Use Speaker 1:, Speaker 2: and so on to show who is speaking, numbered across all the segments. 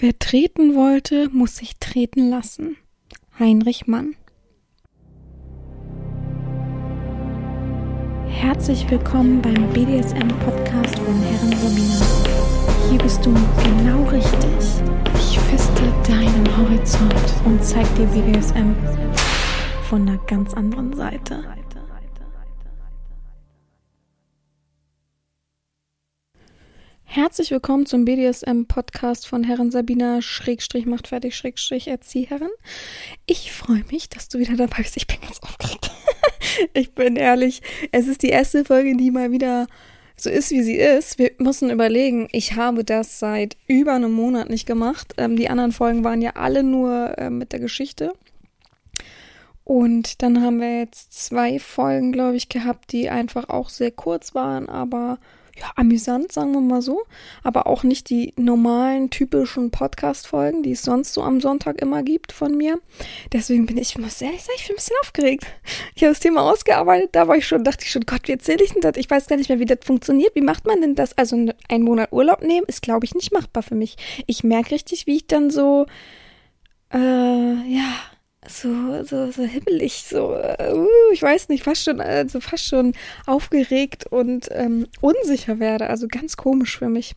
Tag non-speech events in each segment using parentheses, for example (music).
Speaker 1: Wer treten wollte, muss sich treten lassen. Heinrich Mann. Herzlich willkommen beim BDSM-Podcast von Herren Sabina. Hier bist du genau richtig. Ich feste deinen Horizont und zeig dir BDSM von einer ganz anderen Seite. Herzlich willkommen zum BDSM-Podcast von Herren Sabina Schrägstrich macht fertig Schrägstrich Erzieherin. Ich freue mich, dass du wieder dabei bist. Ich bin ganz aufgeregt. (laughs) ich bin ehrlich, es ist die erste Folge, die mal wieder so ist, wie sie ist. Wir müssen überlegen, ich habe das seit über einem Monat nicht gemacht. Ähm, die anderen Folgen waren ja alle nur äh, mit der Geschichte. Und dann haben wir jetzt zwei Folgen, glaube ich, gehabt, die einfach auch sehr kurz waren, aber ja, amüsant, sagen wir mal so, aber auch nicht die normalen, typischen Podcast-Folgen, die es sonst so am Sonntag immer gibt von mir. Deswegen bin ich, ich muss ehrlich sagen, ich bin ein bisschen aufgeregt. Ich habe das Thema ausgearbeitet, da war ich schon, dachte ich schon, Gott, wie erzähle ich denn das? Ich weiß gar nicht mehr, wie das funktioniert. Wie macht man denn das? Also einen Monat Urlaub nehmen ist, glaube ich, nicht machbar für mich. Ich merke richtig, wie ich dann so, äh, ja, so, so, so hibbelig, so, uh, ich weiß nicht, fast schon, also fast schon aufgeregt und ähm, unsicher werde. Also ganz komisch für mich.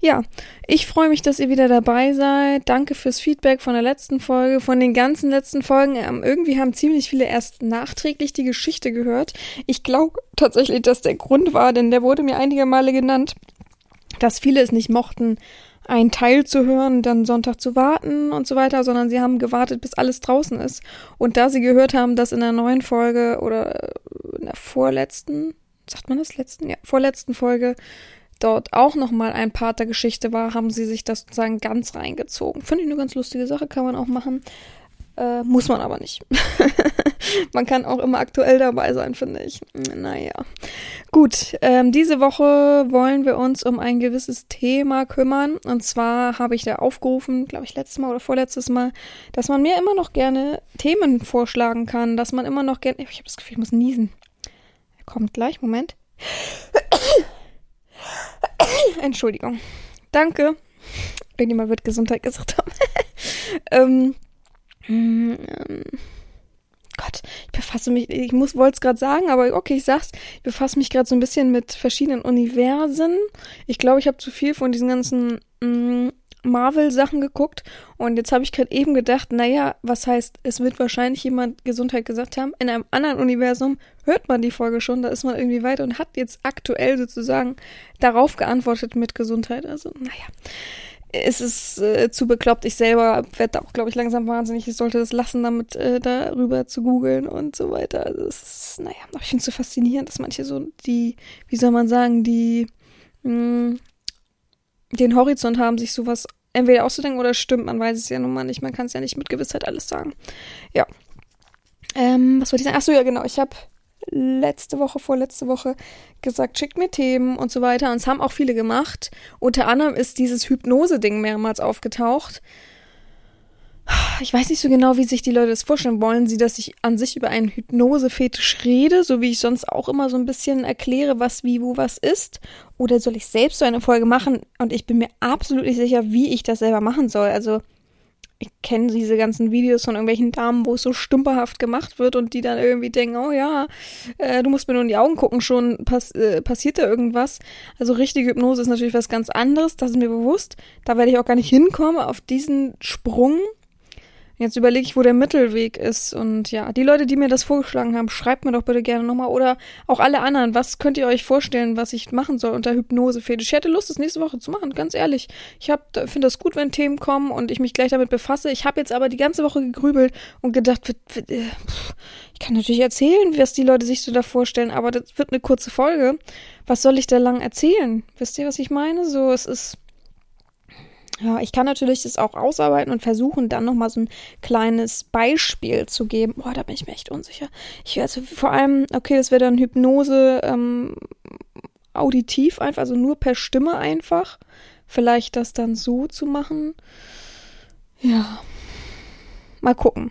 Speaker 1: Ja, ich freue mich, dass ihr wieder dabei seid. Danke fürs Feedback von der letzten Folge, von den ganzen letzten Folgen. Ähm, irgendwie haben ziemlich viele erst nachträglich die Geschichte gehört. Ich glaube tatsächlich, dass der Grund war, denn der wurde mir einige Male genannt, dass viele es nicht mochten, einen Teil zu hören, dann Sonntag zu warten und so weiter, sondern sie haben gewartet, bis alles draußen ist. Und da sie gehört haben, dass in der neuen Folge oder in der vorletzten, sagt man das letzten, ja, vorletzten Folge dort auch nochmal ein Part der Geschichte war, haben sie sich das sozusagen ganz reingezogen. Finde ich eine ganz lustige Sache, kann man auch machen. Äh, muss man aber nicht. (laughs) man kann auch immer aktuell dabei sein, finde ich. Naja. Gut, ähm, diese Woche wollen wir uns um ein gewisses Thema kümmern. Und zwar habe ich da aufgerufen, glaube ich, letztes Mal oder vorletztes Mal, dass man mir immer noch gerne Themen vorschlagen kann, dass man immer noch gerne. Ich habe das Gefühl, ich muss niesen. Er kommt gleich, Moment. (coughs) Entschuldigung. Danke. Irgendjemand wird Gesundheit gesagt haben. (laughs) ähm, ähm, Gott, ich befasse mich, ich muss, wollte es gerade sagen, aber okay, ich sag's, ich befasse mich gerade so ein bisschen mit verschiedenen Universen. Ich glaube, ich habe zu viel von diesen ganzen mm, Marvel-Sachen geguckt und jetzt habe ich gerade eben gedacht, naja, was heißt, es wird wahrscheinlich jemand Gesundheit gesagt haben. In einem anderen Universum hört man die Folge schon, da ist man irgendwie weiter und hat jetzt aktuell sozusagen darauf geantwortet mit Gesundheit. Also, naja es ist äh, zu bekloppt. Ich selber werde auch, glaube ich, langsam wahnsinnig. Ich sollte das lassen, damit äh, darüber zu googeln und so weiter. Also es ist, naja, ich finde es so faszinierend, dass manche so die, wie soll man sagen, die mh, hm, den Horizont haben, sich sowas entweder auszudenken oder stimmt. Man weiß es ja nun mal nicht. Man kann es ja nicht mit Gewissheit alles sagen. Ja. Ähm, was wollte ich sagen? Achso, ja, genau. Ich habe letzte Woche, vorletzte Woche gesagt, schickt mir Themen und so weiter. Und es haben auch viele gemacht. Unter anderem ist dieses Hypnose-Ding mehrmals aufgetaucht. Ich weiß nicht so genau, wie sich die Leute das vorstellen. Wollen sie, dass ich an sich über einen Hypnose-Fetisch rede, so wie ich sonst auch immer so ein bisschen erkläre, was wie wo was ist? Oder soll ich selbst so eine Folge machen? Und ich bin mir absolut nicht sicher, wie ich das selber machen soll. Also ich kenne diese ganzen Videos von irgendwelchen Damen, wo es so stümperhaft gemacht wird und die dann irgendwie denken, oh ja, äh, du musst mir nur in die Augen gucken, schon pass äh, passiert da irgendwas. Also richtige Hypnose ist natürlich was ganz anderes, das ist mir bewusst. Da werde ich auch gar nicht hinkommen auf diesen Sprung. Jetzt überlege ich, wo der Mittelweg ist. Und ja, die Leute, die mir das vorgeschlagen haben, schreibt mir doch bitte gerne nochmal. Oder auch alle anderen, was könnt ihr euch vorstellen, was ich machen soll unter Hypnosefetisch? Ich hätte Lust, das nächste Woche zu machen, ganz ehrlich. Ich finde das gut, wenn Themen kommen und ich mich gleich damit befasse. Ich habe jetzt aber die ganze Woche gegrübelt und gedacht, äh, ich kann natürlich erzählen, was die Leute sich so da vorstellen, aber das wird eine kurze Folge. Was soll ich da lang erzählen? Wisst ihr, was ich meine? So, es ist ja, ich kann natürlich das auch ausarbeiten und versuchen, dann nochmal so ein kleines Beispiel zu geben. Boah, da bin ich mir echt unsicher. Ich also vor allem, okay, das wäre dann Hypnose ähm, auditiv einfach, also nur per Stimme einfach. Vielleicht das dann so zu machen. Ja. Mal gucken.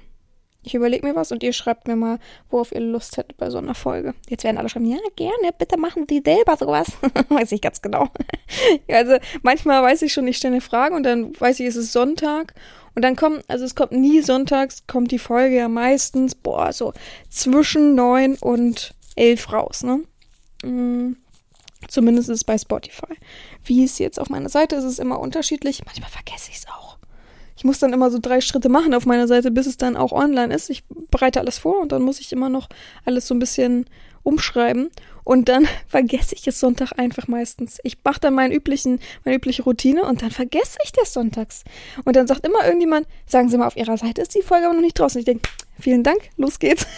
Speaker 1: Ich überlege mir was und ihr schreibt mir mal, worauf ihr Lust hättet bei so einer Folge. Jetzt werden alle schreiben, ja, gerne, bitte machen Sie selber sowas. (laughs) weiß ich ganz genau. (laughs) also manchmal weiß ich schon, ich stelle eine Frage und dann weiß ich, es ist Sonntag. Und dann kommt, also es kommt nie sonntags, kommt die Folge ja meistens, boah, so zwischen neun und elf raus, ne? Mm, zumindest ist es bei Spotify. Wie es jetzt auf meiner Seite ist, ist es immer unterschiedlich. Manchmal vergesse ich es auch ich muss dann immer so drei Schritte machen auf meiner Seite, bis es dann auch online ist. Ich bereite alles vor und dann muss ich immer noch alles so ein bisschen umschreiben und dann (laughs) vergesse ich es Sonntag einfach meistens. Ich mache dann meinen üblichen, meine übliche Routine und dann vergesse ich das sonntags. Und dann sagt immer irgendjemand, sagen Sie mal, auf Ihrer Seite ist die Folge aber noch nicht draußen. Ich denke, vielen Dank, los geht's. (laughs)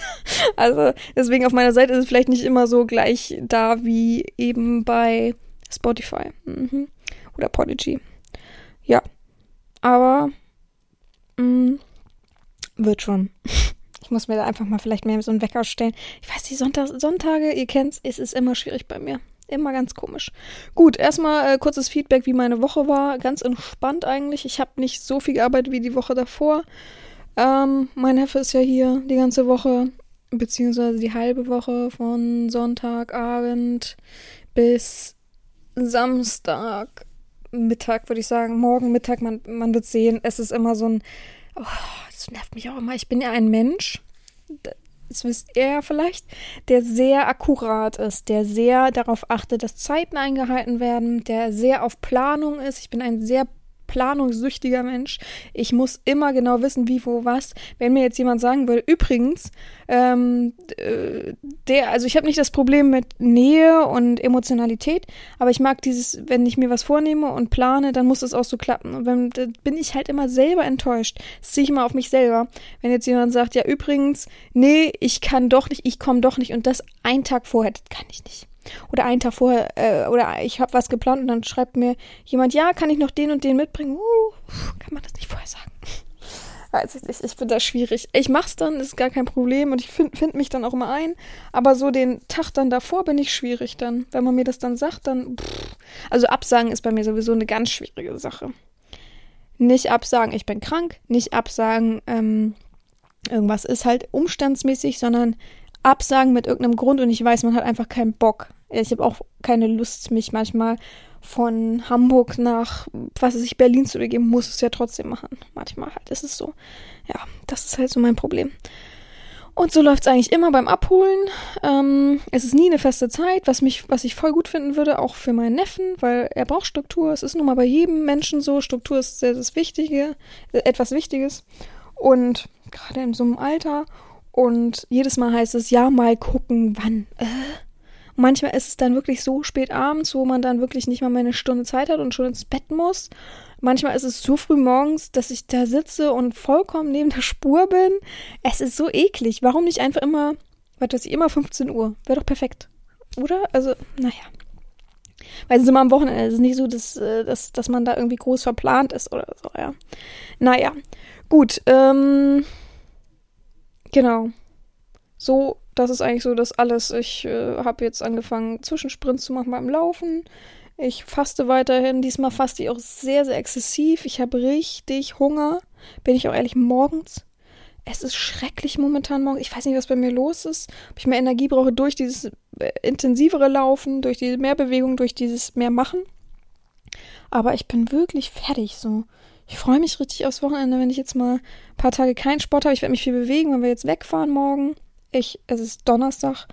Speaker 1: Also deswegen auf meiner Seite ist es vielleicht nicht immer so gleich da wie eben bei Spotify mhm. oder Podigy. Ja, aber Mm, wird schon. Ich muss mir da einfach mal vielleicht mehr so einen Wecker stellen. Ich weiß, die Sonntag, Sonntage, ihr kennt's, es ist immer schwierig bei mir. Immer ganz komisch. Gut, erstmal äh, kurzes Feedback, wie meine Woche war. Ganz entspannt eigentlich. Ich habe nicht so viel gearbeitet wie die Woche davor. Ähm, mein Neffe ist ja hier die ganze Woche, beziehungsweise die halbe Woche von Sonntagabend bis Samstag Mittag, würde ich sagen. Morgen Mittag, man, man wird sehen. Es ist immer so ein. Oh, das nervt mich auch immer. Ich bin ja ein Mensch. Das wisst ihr ja vielleicht, der sehr akkurat ist, der sehr darauf achtet, dass Zeiten eingehalten werden, der sehr auf Planung ist. Ich bin ein sehr planungssüchtiger Mensch. Ich muss immer genau wissen, wie, wo, was. Wenn mir jetzt jemand sagen würde, übrigens, ähm, äh, der, also ich habe nicht das Problem mit Nähe und Emotionalität, aber ich mag dieses, wenn ich mir was vornehme und plane, dann muss es auch so klappen. Und wenn, dann bin ich halt immer selber enttäuscht. Das ziehe ich immer auf mich selber. Wenn jetzt jemand sagt, ja, übrigens, nee, ich kann doch nicht, ich komme doch nicht und das einen Tag vorher, das kann ich nicht. Oder einen Tag vorher, äh, oder ich habe was geplant und dann schreibt mir jemand, ja, kann ich noch den und den mitbringen? Uh, kann man das nicht vorher sagen? Weiß ich ich finde das schwierig. Ich mach's dann, ist gar kein Problem und ich finde find mich dann auch immer ein. Aber so den Tag dann davor bin ich schwierig dann. Wenn man mir das dann sagt, dann. Pff. Also absagen ist bei mir sowieso eine ganz schwierige Sache. Nicht absagen, ich bin krank, nicht absagen, ähm, irgendwas ist halt umstandsmäßig, sondern absagen mit irgendeinem Grund und ich weiß, man hat einfach keinen Bock. Ich habe auch keine Lust, mich manchmal von Hamburg nach, was weiß ich, Berlin zu begeben, muss es ja trotzdem machen. Manchmal halt ist es so. Ja, das ist halt so mein Problem. Und so läuft es eigentlich immer beim Abholen. Ähm, es ist nie eine feste Zeit, was mich, was ich voll gut finden würde, auch für meinen Neffen, weil er braucht Struktur. Es ist nun mal bei jedem Menschen so. Struktur ist das Wichtige, äh, etwas Wichtiges. Und gerade in so einem Alter. Und jedes Mal heißt es, ja, mal gucken, wann. Äh. manchmal ist es dann wirklich so spät abends, wo man dann wirklich nicht mal mehr eine Stunde Zeit hat und schon ins Bett muss. Manchmal ist es so früh morgens, dass ich da sitze und vollkommen neben der Spur bin. Es ist so eklig. Warum nicht einfach immer, was weiß ich, immer 15 Uhr? Wäre doch perfekt. Oder? Also, naja. Weil es ist immer am Wochenende. Es ist nicht so, dass, äh, dass, dass man da irgendwie groß verplant ist oder so, ja. Naja. Gut, ähm. Genau. So, das ist eigentlich so das alles. Ich äh, habe jetzt angefangen, Zwischensprints zu machen beim Laufen. Ich faste weiterhin. Diesmal faste ich auch sehr, sehr exzessiv. Ich habe richtig Hunger. Bin ich auch ehrlich, morgens. Es ist schrecklich momentan morgens. Ich weiß nicht, was bei mir los ist. Ob ich mehr Energie brauche durch dieses äh, intensivere Laufen, durch diese Mehrbewegung, durch dieses mehr Machen. Aber ich bin wirklich fertig so. Ich freue mich richtig aufs Wochenende, wenn ich jetzt mal ein paar Tage keinen Sport habe. Ich werde mich viel bewegen, wenn wir jetzt wegfahren morgen. Ich, es ist Donnerstag.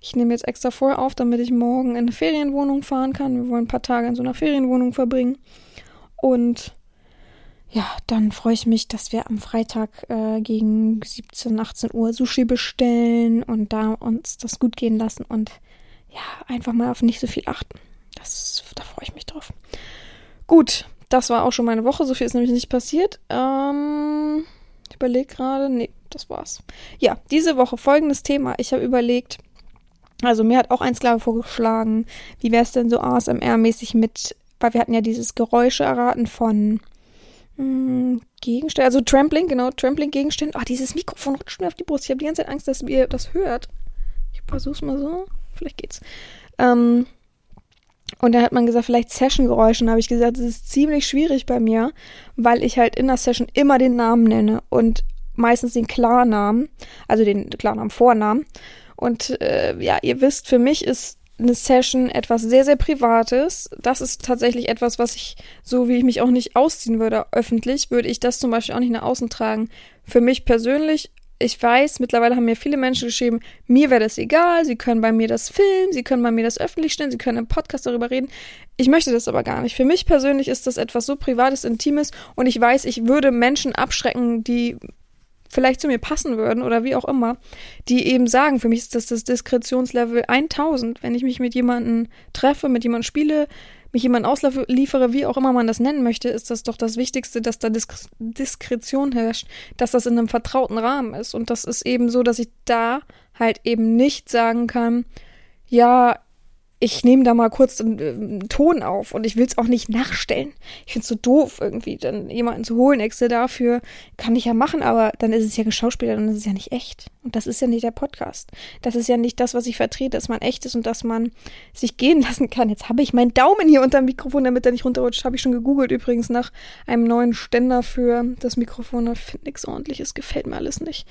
Speaker 1: Ich nehme jetzt extra vorher auf, damit ich morgen in eine Ferienwohnung fahren kann. Wir wollen ein paar Tage in so einer Ferienwohnung verbringen. Und ja, dann freue ich mich, dass wir am Freitag äh, gegen 17, 18 Uhr Sushi bestellen und da uns das gut gehen lassen und ja, einfach mal auf nicht so viel achten. Das, da freue ich mich drauf. Gut, das war auch schon meine Woche. So viel ist nämlich nicht passiert. Ähm, ich überlege gerade. Nee, das war's. Ja, diese Woche folgendes Thema. Ich habe überlegt, also mir hat auch ein Sklave vorgeschlagen, wie wäre es denn so ASMR-mäßig mit, weil wir hatten ja dieses Geräusche erraten von hm, Gegenständen, also Trampling, genau, Trampling-Gegenstände. Ah, oh, dieses Mikrofon rutscht mir auf die Brust. Ich habe die ganze Zeit Angst, dass ihr das hört. Ich versuch's mal so. Vielleicht geht's. Ähm, und dann hat man gesagt, vielleicht Session-Geräusche. Habe ich gesagt, das ist ziemlich schwierig bei mir, weil ich halt in der Session immer den Namen nenne. Und meistens den Klarnamen, also den Klarnamen Vornamen. Und äh, ja, ihr wisst, für mich ist eine Session etwas sehr, sehr Privates. Das ist tatsächlich etwas, was ich, so wie ich mich auch nicht ausziehen würde öffentlich, würde ich das zum Beispiel auch nicht nach außen tragen. Für mich persönlich, ich weiß, mittlerweile haben mir viele Menschen geschrieben, mir wäre das egal, sie können bei mir das filmen, sie können bei mir das öffentlich stellen, sie können im Podcast darüber reden. Ich möchte das aber gar nicht. Für mich persönlich ist das etwas so Privates, Intimes und ich weiß, ich würde Menschen abschrecken, die vielleicht zu mir passen würden oder wie auch immer, die eben sagen, für mich ist das das Diskretionslevel 1000, wenn ich mich mit jemandem treffe, mit jemandem spiele, mich jemandem ausliefere, wie auch immer man das nennen möchte, ist das doch das Wichtigste, dass da Disk Diskretion herrscht, dass das in einem vertrauten Rahmen ist. Und das ist eben so, dass ich da halt eben nicht sagen kann, ja, ich nehme da mal kurz einen, einen, Ton auf und ich will es auch nicht nachstellen. Ich finde es so doof, irgendwie dann jemanden zu holen, extra dafür. Kann ich ja machen, aber dann ist es ja geschauspielert und das ist ja nicht echt. Und das ist ja nicht der Podcast. Das ist ja nicht das, was ich vertrete, dass man echt ist und dass man sich gehen (laughs) lassen kann. Jetzt habe ich meinen Daumen hier unter dem Mikrofon, damit er nicht runterrutscht. Habe ich schon gegoogelt übrigens nach einem neuen Ständer für das Mikrofon. Ich finde nichts ordentliches, gefällt mir alles nicht.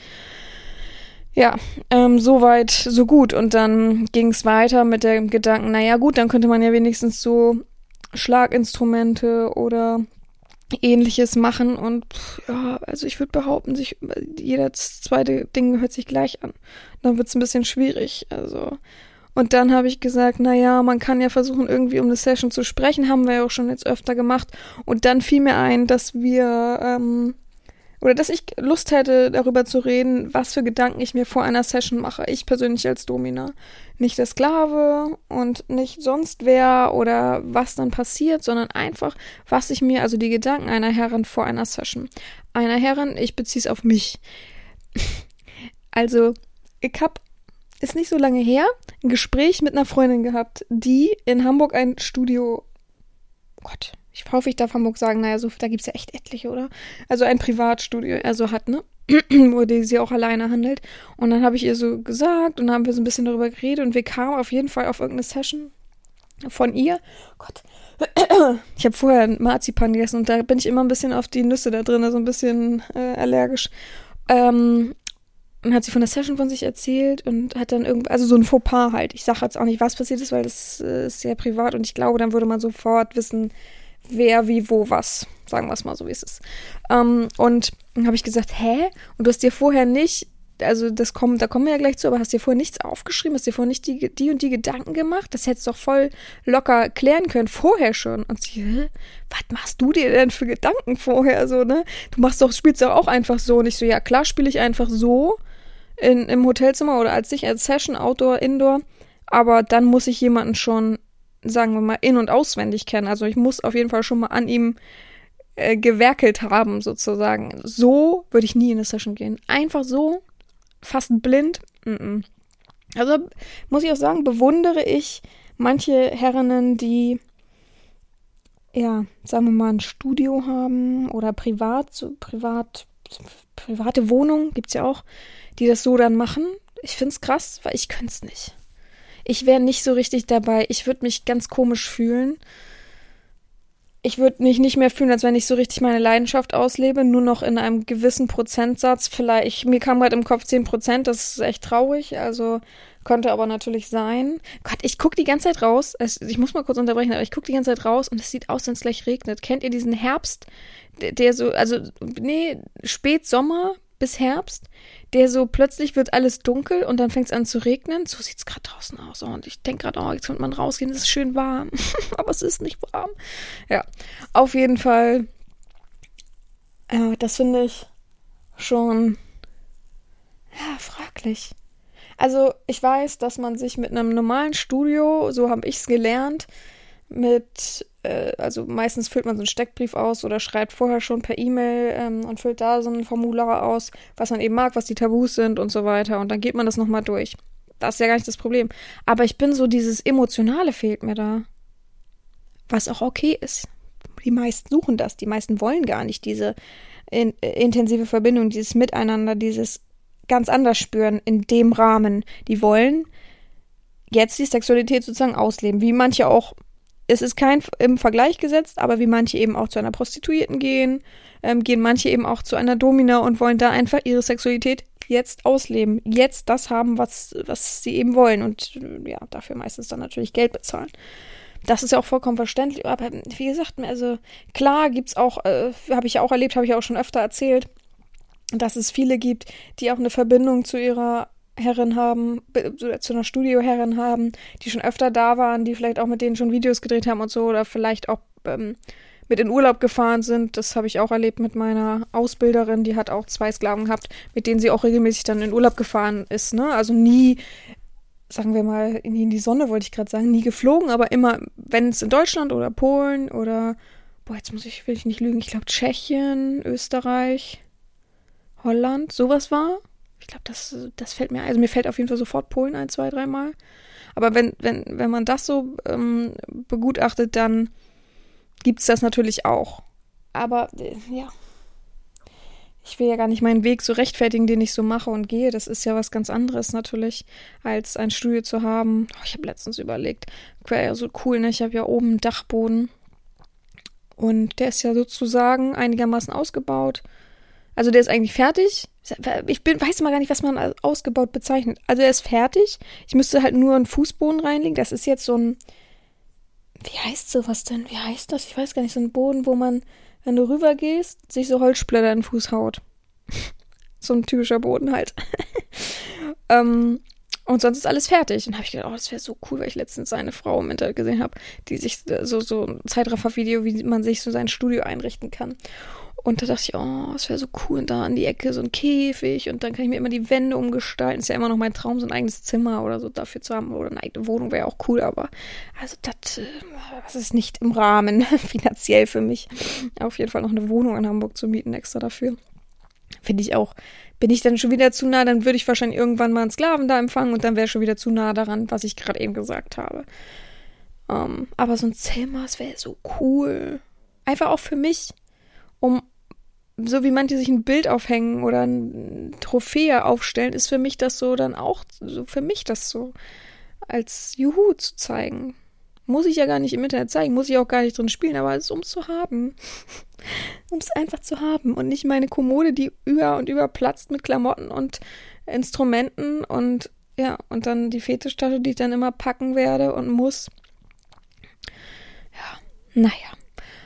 Speaker 1: Ja, ähm, soweit, so gut. Und dann ging es weiter mit dem Gedanken, naja gut, dann könnte man ja wenigstens so Schlaginstrumente oder ähnliches machen. Und ja, also ich würde behaupten, sich jeder zweite Ding hört sich gleich an. Dann wird es ein bisschen schwierig. Also. Und dann habe ich gesagt, naja, man kann ja versuchen, irgendwie um eine Session zu sprechen, haben wir ja auch schon jetzt öfter gemacht. Und dann fiel mir ein, dass wir ähm, oder dass ich Lust hätte, darüber zu reden, was für Gedanken ich mir vor einer Session mache. Ich persönlich als Domina. Nicht der Sklave und nicht sonst wer oder was dann passiert, sondern einfach, was ich mir, also die Gedanken einer Herrin vor einer Session. Einer Herrin, ich beziehe es auf mich. (laughs) Also, ich hab, ist nicht so lange her, ein Gespräch mit einer Freundin gehabt, die in Hamburg ein Studio, Gott, ich hoffe, ich darf Hamburg sagen, naja, so, da gibt es ja echt etliche, oder? Also ein Privatstudio, also hat, ne? (clears throat) Wo die sie auch alleine handelt. Und dann habe ich ihr so gesagt und dann haben wir so ein bisschen darüber geredet und wir kamen auf jeden Fall auf irgendeine Session von ihr. Gott. (clears throat) Ich habe vorher Marzipan gegessen und da bin ich immer ein bisschen auf die Nüsse da drin, also ein bisschen äh, allergisch. Ähm, und hat sie von der Session von sich erzählt und hat dann irgendwie, also so ein Fauxpas halt. Ich sage jetzt auch nicht, was passiert ist, weil das äh, ist sehr privat und ich glaube, dann würde man sofort wissen, wer, wie, wo, was. Sagen wir es mal so, wie es ist. Ähm, und dann habe ich gesagt, hä? Und du hast dir vorher nicht, also das kommt, da kommen wir ja gleich zu, aber hast dir vorher nichts aufgeschrieben, hast dir vorher nicht die, die und die Gedanken gemacht? Das hättest du doch voll locker klären können, vorher schon. Und sie, hä? was machst du dir denn für Gedanken vorher so, ne? Du machst doch, spielst doch auch einfach so. Und ich so, ja klar, spiele ich einfach so in, im Hotelzimmer oder als ich als Session, Outdoor, Indoor. Aber dann muss ich jemanden schon sagen wir mal, in- und auswendig kennen. Also ich muss auf jeden Fall schon mal an ihm äh, gewerkelt haben, sozusagen. So würde ich nie in eine Session gehen. Einfach so, fast blind. Mm -mm. Also muss ich auch sagen, bewundere ich manche Herrinnen, die ja, sagen wir mal, ein Studio haben oder privat, so privat, private Wohnung gibt's ja auch, die das so dann machen. Ich find's krass, weil ich könnte es nicht ich wäre nicht so richtig dabei. Ich würde mich ganz komisch fühlen. Ich würde mich nicht mehr fühlen, als wenn ich so richtig meine Leidenschaft auslebe, nur noch in einem gewissen Prozentsatz. Vielleicht, mir kam gerade im Kopf 10 Prozent, das ist echt traurig, also könnte aber natürlich sein. Gott, ich gucke die ganze Zeit raus. ich muss mal kurz unterbrechen, aber ich gucke die ganze Zeit raus und es sieht aus, wenn es gleich regnet. Kennt ihr diesen Herbst, der, der so, also, nee, Spätsommer bis Herbst, der so plötzlich wird alles dunkel und dann fängt es an zu regnen. So sieht es gerade draußen aus. Und ich denke gerade, oh, jetzt könnte man rausgehen, es ist schön warm. (laughs) Aber es ist nicht warm. Ja, auf jeden Fall. Ja, das finde ich schon ja, fraglich. Also, ich weiß, dass man sich mit einem normalen Studio, so habe ich es gelernt, mit äh, also meistens füllt man so einen Steckbrief aus oder schreibt vorher schon per E-Mail ähm, und füllt da so ein Formular aus, was man eben mag, was die Tabus sind und so weiter. Und dann geht man das nochmal durch. Das ist ja gar nicht das Problem. Aber ich bin so, dieses Emotionale fehlt mir da. Was auch okay ist. Die meisten suchen das. Die meisten wollen gar nicht diese in, äh, intensive Verbindung, dieses Miteinander, dieses ganz anders spüren in dem Rahmen. Die wollen jetzt die Sexualität sozusagen ausleben, wie manche auch es ist kein im Vergleich gesetzt, aber wie manche eben auch zu einer Prostituierten gehen, ähm, gehen manche eben auch zu einer Domina und wollen da einfach ihre Sexualität jetzt ausleben, jetzt das haben, was, was sie eben wollen und ja, dafür meistens dann natürlich Geld bezahlen. Das ist ja auch vollkommen verständlich, aber wie gesagt, also klar gibt's auch, äh, habe ich ja auch erlebt, habe ich ja auch schon öfter erzählt, dass es viele gibt, die auch eine Verbindung zu ihrer Herren haben, zu einer Studioherrin haben, die schon öfter da waren, die vielleicht auch mit denen schon Videos gedreht haben und so oder vielleicht auch ähm, mit in Urlaub gefahren sind. Das habe ich auch erlebt mit meiner Ausbilderin, die hat auch zwei Sklaven gehabt, mit denen sie auch regelmäßig dann in Urlaub gefahren ist. Ne? Also nie, sagen wir mal, in die Sonne, wollte ich gerade sagen, nie geflogen, aber immer, wenn es in Deutschland oder Polen oder, boah, jetzt muss ich, will ich nicht lügen, ich glaube Tschechien, Österreich, Holland, sowas war. Ich glaube, das, das fällt mir, also mir fällt auf jeden Fall sofort Polen ein, zwei, dreimal. Aber wenn, wenn, wenn man das so ähm, begutachtet, dann gibt es das natürlich auch. Aber äh, ja, ich will ja gar nicht meinen Weg so rechtfertigen, den ich so mache und gehe. Das ist ja was ganz anderes natürlich, als ein Studio zu haben. Oh, ich habe letztens überlegt, wäre ja so cool, ne? Ich habe ja oben einen Dachboden. Und der ist ja sozusagen einigermaßen ausgebaut. Also der ist eigentlich fertig. Ich bin, weiß mal gar nicht, was man als ausgebaut bezeichnet. Also er ist fertig. Ich müsste halt nur einen Fußboden reinlegen. Das ist jetzt so ein, wie heißt sowas denn? Wie heißt das? Ich weiß gar nicht, so ein Boden, wo man, wenn du rübergehst, sich so Holzsplitter in den Fuß haut. (laughs) so ein typischer Boden halt. (laughs) ähm, und sonst ist alles fertig. Und habe ich gedacht, oh, das wäre so cool, weil ich letztens eine Frau im Internet gesehen habe, die sich so, so ein Zeitraffer-Video, wie man sich so sein Studio einrichten kann. Und da dachte ich, oh, es wäre so cool, da an die Ecke so ein Käfig und dann kann ich mir immer die Wände umgestalten. Ist ja immer noch mein Traum, so ein eigenes Zimmer oder so dafür zu haben. Oder eine eigene Wohnung wäre auch cool, aber also das, äh, das ist nicht im Rahmen (laughs) finanziell für mich. Auf jeden Fall noch eine Wohnung in Hamburg zu mieten extra dafür. Finde ich auch. Bin ich dann schon wieder zu nah, dann würde ich wahrscheinlich irgendwann mal einen Sklaven da empfangen und dann wäre schon wieder zu nah daran, was ich gerade eben gesagt habe. Um, ähm, aber so ein das wäre so cool. Einfach auch für mich um so wie manche sich ein Bild aufhängen oder ein Trophäe aufstellen, ist für mich das so dann auch so für mich das so als Juhu zu zeigen. Muss ich ja gar nicht im Internet zeigen, muss ich auch gar nicht drin spielen, aber es ist um zu haben. (laughs) um es einfach zu haben und nicht meine Kommode, die über und über platzt mit Klamotten und Instrumenten und ja, und dann die Fetischtasche, die ich dann immer packen werde und muss. Ja, naja.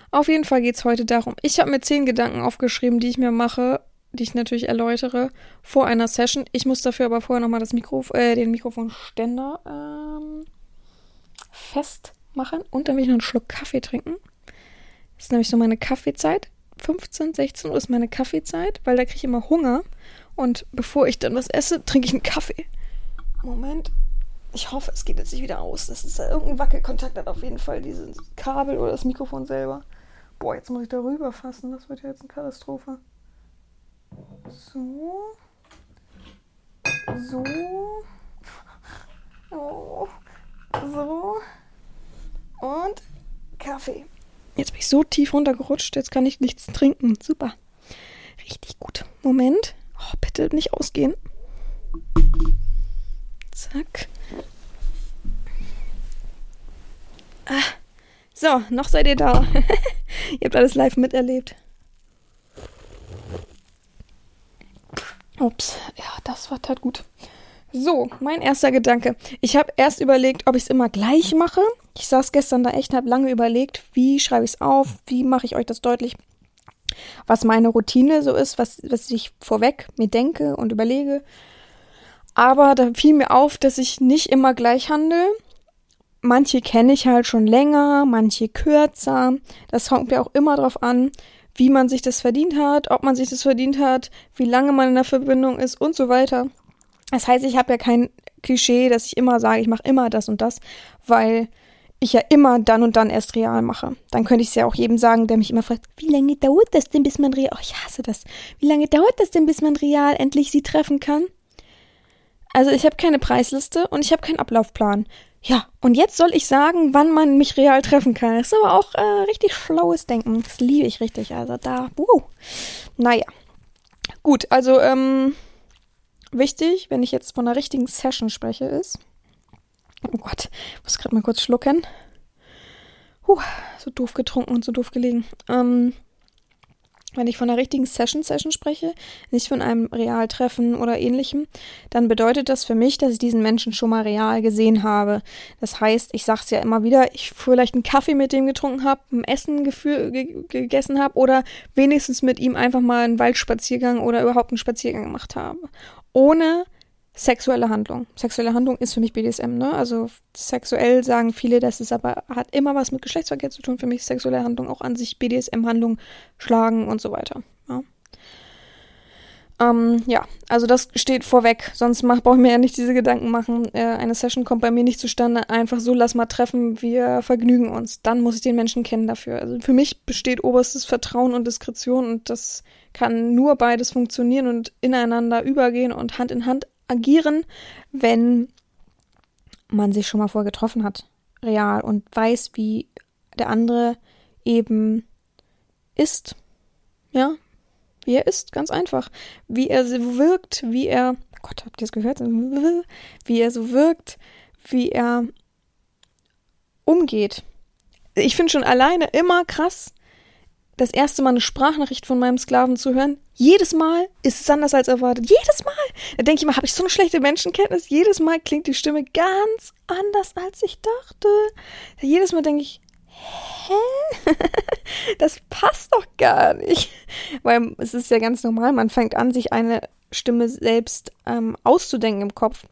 Speaker 1: Auf jeden Fall geht es heute darum. Ich habe mir zehn Gedanken aufgeschrieben, die ich mir mache, die ich natürlich erläutere vor einer Session. Ich muss dafür aber vorher nochmal das Mikro, äh, den Mikrofonständer ähm, festmachen und dann will ich noch einen Schluck Kaffee trinken. Das ist nämlich so meine Kaffeezeit. 15, 16 Uhr ist meine Kaffeezeit, weil da kriege ich immer Hunger. Und bevor ich dann was esse, trinke ich einen Kaffee. Moment. Ich hoffe, es geht jetzt nicht wieder aus. Das ist irgendein Wackelkontakt hat auf jeden Fall dieses Kabel oder das Mikrofon selber. Boah, jetzt muss ich darüber fassen. Das wird ja jetzt eine Katastrophe. So. So. Oh. So. Und Kaffee. Jetzt bin ich so tief runtergerutscht, jetzt kann ich nichts trinken. Super. Richtig gut. Moment. Oh, bitte nicht ausgehen. Zack. Ah. So, noch seid ihr da. (laughs) ihr habt alles live miterlebt. Ups, ja, das war tat gut. So, mein erster Gedanke. Ich habe erst überlegt, ob ich es immer gleich mache. Ich saß gestern da echt und habe lange überlegt, wie schreibe ich es auf, wie mache ich euch das deutlich, was meine Routine so ist, was, was ich vorweg mir denke und überlege. Aber da fiel mir auf, dass ich nicht immer gleich handle manche kenne ich halt schon länger, manche kürzer. Das kommt ja auch immer drauf an, wie man sich das verdient hat, ob man sich das verdient hat, wie lange man in der Verbindung ist und so weiter. Das heißt, ich habe ja kein Klischee, dass ich immer sage, ich mache immer das und das, weil ich ja immer dann und dann erst real mache. Dann könnte ich es ja auch jedem sagen, der mich immer fragt, wie lange dauert das denn, bis man real, oh, ich hasse das. Wie lange dauert das denn, bis man real endlich sie treffen kann? Also ich habe keine Preisliste und ich habe keinen Ablaufplan. Ja, und jetzt soll ich sagen, wann man mich real treffen kann. Das ist aber auch äh, richtig schlaues Denken. Das liebe ich richtig. Also da, wow. Naja. Gut, also ähm, wichtig, wenn ich jetzt von einer richtigen Session spreche, ist. Oh Gott, ich muss gerade mal kurz schlucken. Puh, so doof getrunken und so doof gelegen. Ähm, wenn ich von einer richtigen Session-Session spreche, nicht von einem Realtreffen oder ähnlichem, dann bedeutet das für mich, dass ich diesen Menschen schon mal real gesehen habe. Das heißt, ich sag's ja immer wieder, ich vielleicht einen Kaffee mit dem getrunken habe, ein Essen ge gegessen habe oder wenigstens mit ihm einfach mal einen Waldspaziergang oder überhaupt einen Spaziergang gemacht habe. Ohne sexuelle Handlung. Sexuelle Handlung ist für mich BDSM, ne? Also sexuell sagen viele, das ist aber, hat immer was mit Geschlechtsverkehr zu tun. Für mich sexuelle Handlung auch an sich BDSM-Handlung, Schlagen und so weiter. Ähm, ja, also das steht vorweg. Sonst brauche ich mir ja nicht diese Gedanken machen. Äh, eine Session kommt bei mir nicht zustande. Einfach so, lass mal treffen, wir vergnügen uns. Dann muss ich den Menschen kennen dafür. Also für mich besteht oberstes Vertrauen und Diskretion und das kann nur beides funktionieren und ineinander übergehen und Hand in Hand agieren, wenn man sich schon mal vorher getroffen hat, real, und weiß, wie der andere eben ist. Ja, wie er ist, ganz einfach. Wie er so wirkt, wie er, Gott, habt ihr es gehört? (laughs) Wie er so wirkt, wie er umgeht. Ich finde schon alleine immer krass, das erste Mal eine Sprachnachricht von meinem Sklaven zu hören, jedes Mal ist es anders als erwartet. Jedes Mal. Da denke ich immer, habe ich so eine schlechte Menschenkenntnis? Jedes Mal klingt die Stimme ganz anders, als ich dachte. Jedes Mal denke ich, hä? (laughs) das passt doch gar nicht. Weil es ist ja ganz normal, man fängt an, sich eine Stimme selbst ähm, auszudenken im Kopf.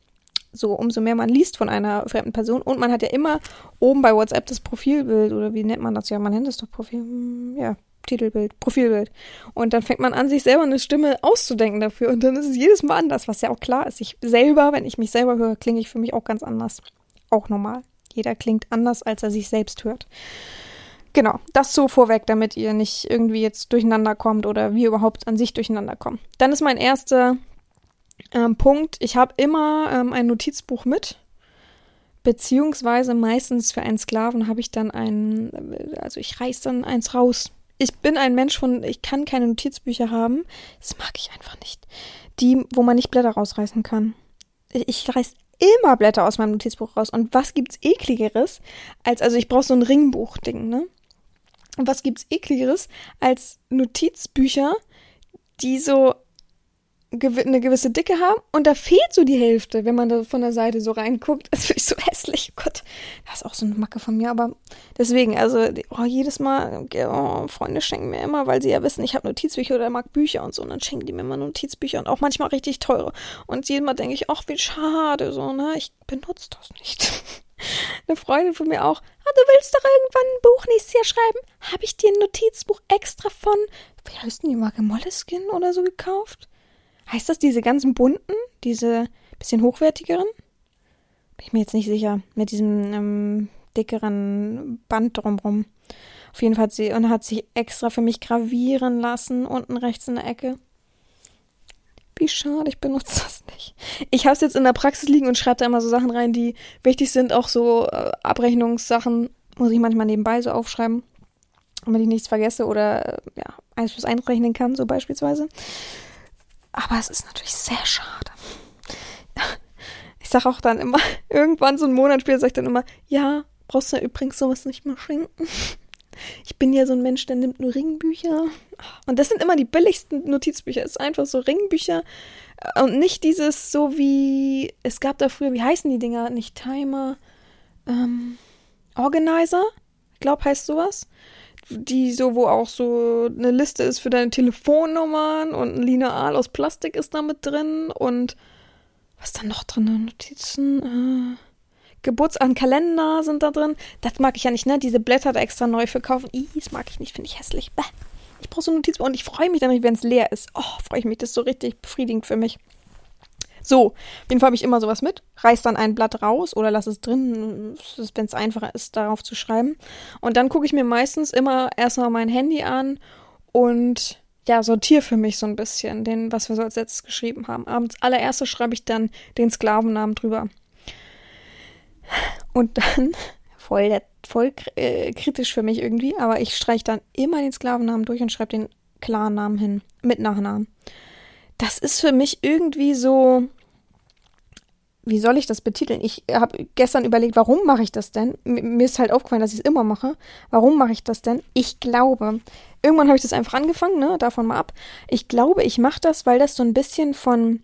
Speaker 1: So, umso mehr man liest von einer fremden Person. Und man hat ja immer oben bei WhatsApp das Profilbild, oder wie nennt man das ja? Man nennt es doch Profil. Hm, ja, Titelbild, Profilbild. Und dann fängt man an, sich selber eine Stimme auszudenken dafür. Und dann ist es jedes Mal anders, was ja auch klar ist. Ich selber, wenn ich mich selber höre, klinge ich für mich auch ganz anders. Auch normal. Jeder klingt anders, als er sich selbst hört. Genau, das so vorweg, damit ihr nicht irgendwie jetzt durcheinander kommt oder wir überhaupt an sich durcheinander kommen. Dann ist mein erster ähm, Punkt, ich habe immer ähm, ein Notizbuch mit, beziehungsweise meistens für einen Sklaven habe ich dann ein, also ich reiß dann eins raus ich bin ein Mensch von, ich kann keine Notizbücher haben. Das mag ich einfach nicht. Die, wo man nicht Blätter rausreißen kann. Ich reiß immer Blätter aus meinem Notizbuch raus. Und was gibt's ekligeres als, also ich brauche so ein Ringbuch-Ding, ne? Und was gibt's ekligeres als Notizbücher, die so eine gewisse Dicke haben und da fehlt so die Hälfte, wenn man da von der Seite so reinguckt. Das finde ich so hässlich. Oh Gott, das ist auch so eine Macke von mir, aber deswegen, also oh, jedes Mal, oh, Freunde schenken mir immer, weil sie ja wissen, ich habe Notizbücher oder mag Bücher und so, und dann schenken die mir immer Notizbücher und auch manchmal richtig teure. Und jedes Mal denke ich, ach, wie schade, so, ne, ich benutze das nicht. (laughs) eine Freundin von mir auch, ah, du willst doch irgendwann ein Buch nächstes Jahr schreiben? Habe ich dir ein Notizbuch extra von, wie heißt denn die Marke, Molleskin oder so gekauft? Heißt das diese ganzen bunten, diese bisschen hochwertigeren? Bin ich mir jetzt nicht sicher. Mit diesem ähm, dickeren Band drumrum. Auf jeden Fall hat sie und hat sich extra für mich gravieren lassen, unten rechts in der Ecke. Wie schade, ich benutze das nicht. Ich habe es jetzt in der Praxis liegen und schreibe da immer so Sachen rein, die wichtig sind. Auch so äh, Abrechnungssachen muss ich manchmal nebenbei so aufschreiben, damit ich nichts vergesse oder äh, ja, eins plus eins rechnen kann, so beispielsweise. Aber es ist natürlich sehr schade. Ich sage auch dann immer, (laughs) irgendwann so einen Monat später sage ich dann immer, ja, brauchst du ja übrigens sowas nicht mehr schenken. Ich bin ja so ein Mensch, der nimmt nur Ringbücher. Und das sind immer die billigsten Notizbücher. Es ist einfach so Ringbücher und nicht dieses so wie, es gab da früher, wie heißen die Dinger? Nicht Timer, ähm, Organizer, ich glaube heißt sowas die so, wo auch so eine Liste ist für deine Telefonnummern und ein Lineal aus Plastik ist da mit drin und was ist da noch drin? Notizen, äh, Geburtstag, Kalender sind da drin. Das mag ich ja nicht, ne? Diese Blätter da extra neu verkaufen. Ih, das mag ich nicht, finde ich hässlich. Bäh. Ich brauche so ein Notizbuch und ich freue mich dann, wenn es leer ist. Oh, freue ich mich, das ist so richtig befriedigend für mich. So, auf jeden Fall habe ich immer sowas mit, reiß dann ein Blatt raus oder lass es drin, wenn es einfacher ist, darauf zu schreiben. Und dann gucke ich mir meistens immer erstmal mein Handy an und ja, sortiere für mich so ein bisschen, den, was wir so als letztes geschrieben haben. Abends allererstes schreibe ich dann den Sklavennamen drüber. Und dann, (laughs) voll, voll äh, kritisch für mich irgendwie, aber ich streiche dann immer den Sklavennamen durch und schreibe den klaren Namen hin, mit Nachnamen das ist für mich irgendwie so, wie soll ich das betiteln? Ich habe gestern überlegt, warum mache ich das denn? Mir ist halt aufgefallen, dass ich es immer mache. Warum mache ich das denn? Ich glaube, irgendwann habe ich das einfach angefangen, ne? Davon mal ab. Ich glaube, ich mache das, weil das so ein bisschen von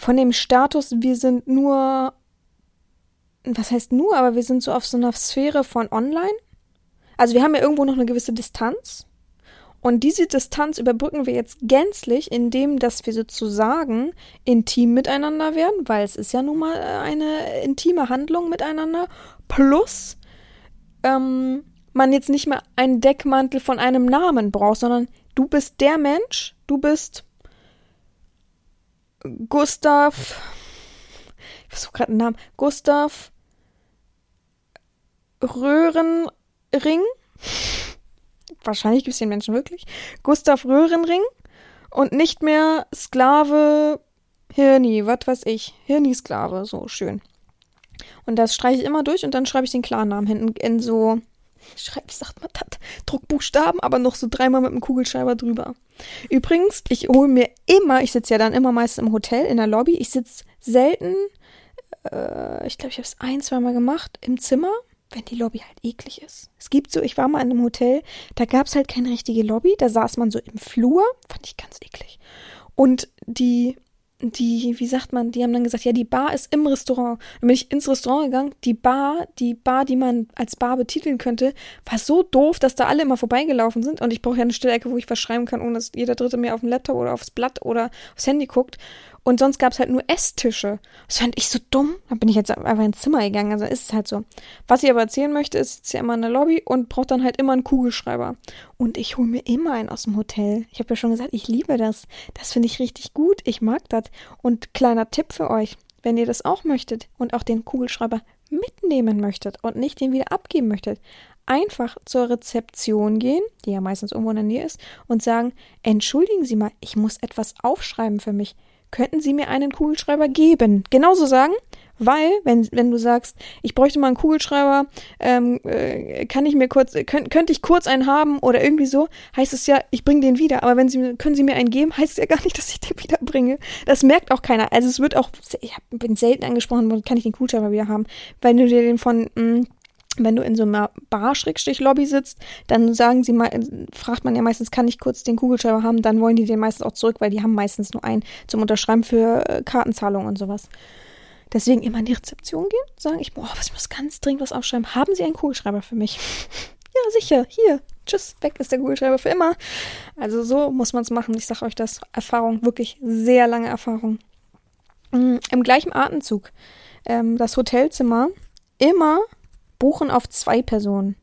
Speaker 1: von dem Status, wir sind nur was heißt nur, aber wir sind so auf so einer Sphäre von online. Also wir haben ja irgendwo noch eine gewisse Distanz. Und diese Distanz überbrücken wir jetzt gänzlich, indem dass wir sozusagen intim miteinander werden, weil es ist ja nun mal äh, eine intime Handlung miteinander. Plus ähm, man jetzt nicht mehr einen Deckmantel von einem Namen braucht, sondern du bist der Mensch, du bist Gustav. Ich versuche gerade einen Namen. Gustav Röhrenring wahrscheinlich gibt es den Menschen wirklich, Gustav Röhrenring und nicht mehr Sklave Hirni, was weiß ich, Hirni-Sklave, so schön. Und das streiche ich immer durch und dann schreibe ich den Klarnamen hinten in so, schreibe, wie sagt man das, Druckbuchstaben, aber noch so dreimal mit einem Kugelschreiber drüber. Übrigens, ich hole mir immer, ich sitze ja dann immer meist im Hotel, in der Lobby, ich sitze selten, äh, ich glaube, ich habe es ein, zweimal gemacht, im Zimmer wenn die Lobby halt eklig ist. Es gibt so, ich war mal in einem Hotel, da gab es halt keine richtige Lobby, da saß man so im Flur, fand ich ganz eklig. Und die, die, wie sagt man, die haben dann gesagt, ja, die Bar ist im Restaurant. Und bin ich ins Restaurant gegangen, die Bar, die Bar, die man als Bar betiteln könnte, war so doof, dass da alle immer vorbeigelaufen sind. Und ich brauche ja eine Stille wo ich was schreiben kann, ohne dass jeder Dritte mir auf dem Laptop oder aufs Blatt oder aufs Handy guckt. Und sonst gab es halt nur Esstische. Das fand ich so dumm. Da bin ich jetzt einfach ins Zimmer gegangen. Also ist es halt so. Was ich aber erzählen möchte, ist jetzt ja immer in der Lobby und braucht dann halt immer einen Kugelschreiber. Und ich hole mir immer einen aus dem Hotel. Ich habe ja schon gesagt, ich liebe das. Das finde ich richtig gut. Ich mag das. Und kleiner Tipp für euch, wenn ihr das auch möchtet und auch den Kugelschreiber mitnehmen möchtet und nicht den wieder abgeben möchtet, einfach zur Rezeption gehen, die ja meistens irgendwo in der Nähe ist, und sagen, entschuldigen Sie mal, ich muss etwas aufschreiben für mich könnten Sie mir einen Kugelschreiber geben? Genauso sagen, weil, wenn, wenn du sagst, ich bräuchte mal einen Kugelschreiber, ähm, äh, kann ich mir kurz, könnt, könnte ich kurz einen haben oder irgendwie so, heißt es ja, ich bringe den wieder. Aber wenn Sie, können Sie mir einen geben, heißt es ja gar nicht, (laughs) dass ich den wiederbringe. Das merkt auch keiner. Also es wird auch, ich hab, bin selten angesprochen, kann ich den Kugelschreiber wieder haben. Weil du dir den von, mh, mm, wenn du in so einer Bar-Lobby sitzt, dann sagen sie mal, fragt man ja meistens, kann ich kurz den Kugelschreiber haben? Dann wollen die den meistens auch zurück, weil die haben meistens nur einen zum Unterschreiben für äh, Kartenzahlung und sowas. Deswegen immer in die Rezeption gehen, sagen ich, boah, was ich muss ganz dringend was aufschreiben. Haben Sie einen Kugelschreiber für mich? (laughs) ja, sicher, hier. Tschüss, weg ist der Kugelschreiber für immer. Also so muss man es machen. Ich sage euch das. Erfahrung, wirklich sehr lange Erfahrung. Mhm, Im gleichen Atemzug. Ähm, das Hotelzimmer immer Buchen auf zwei Personen.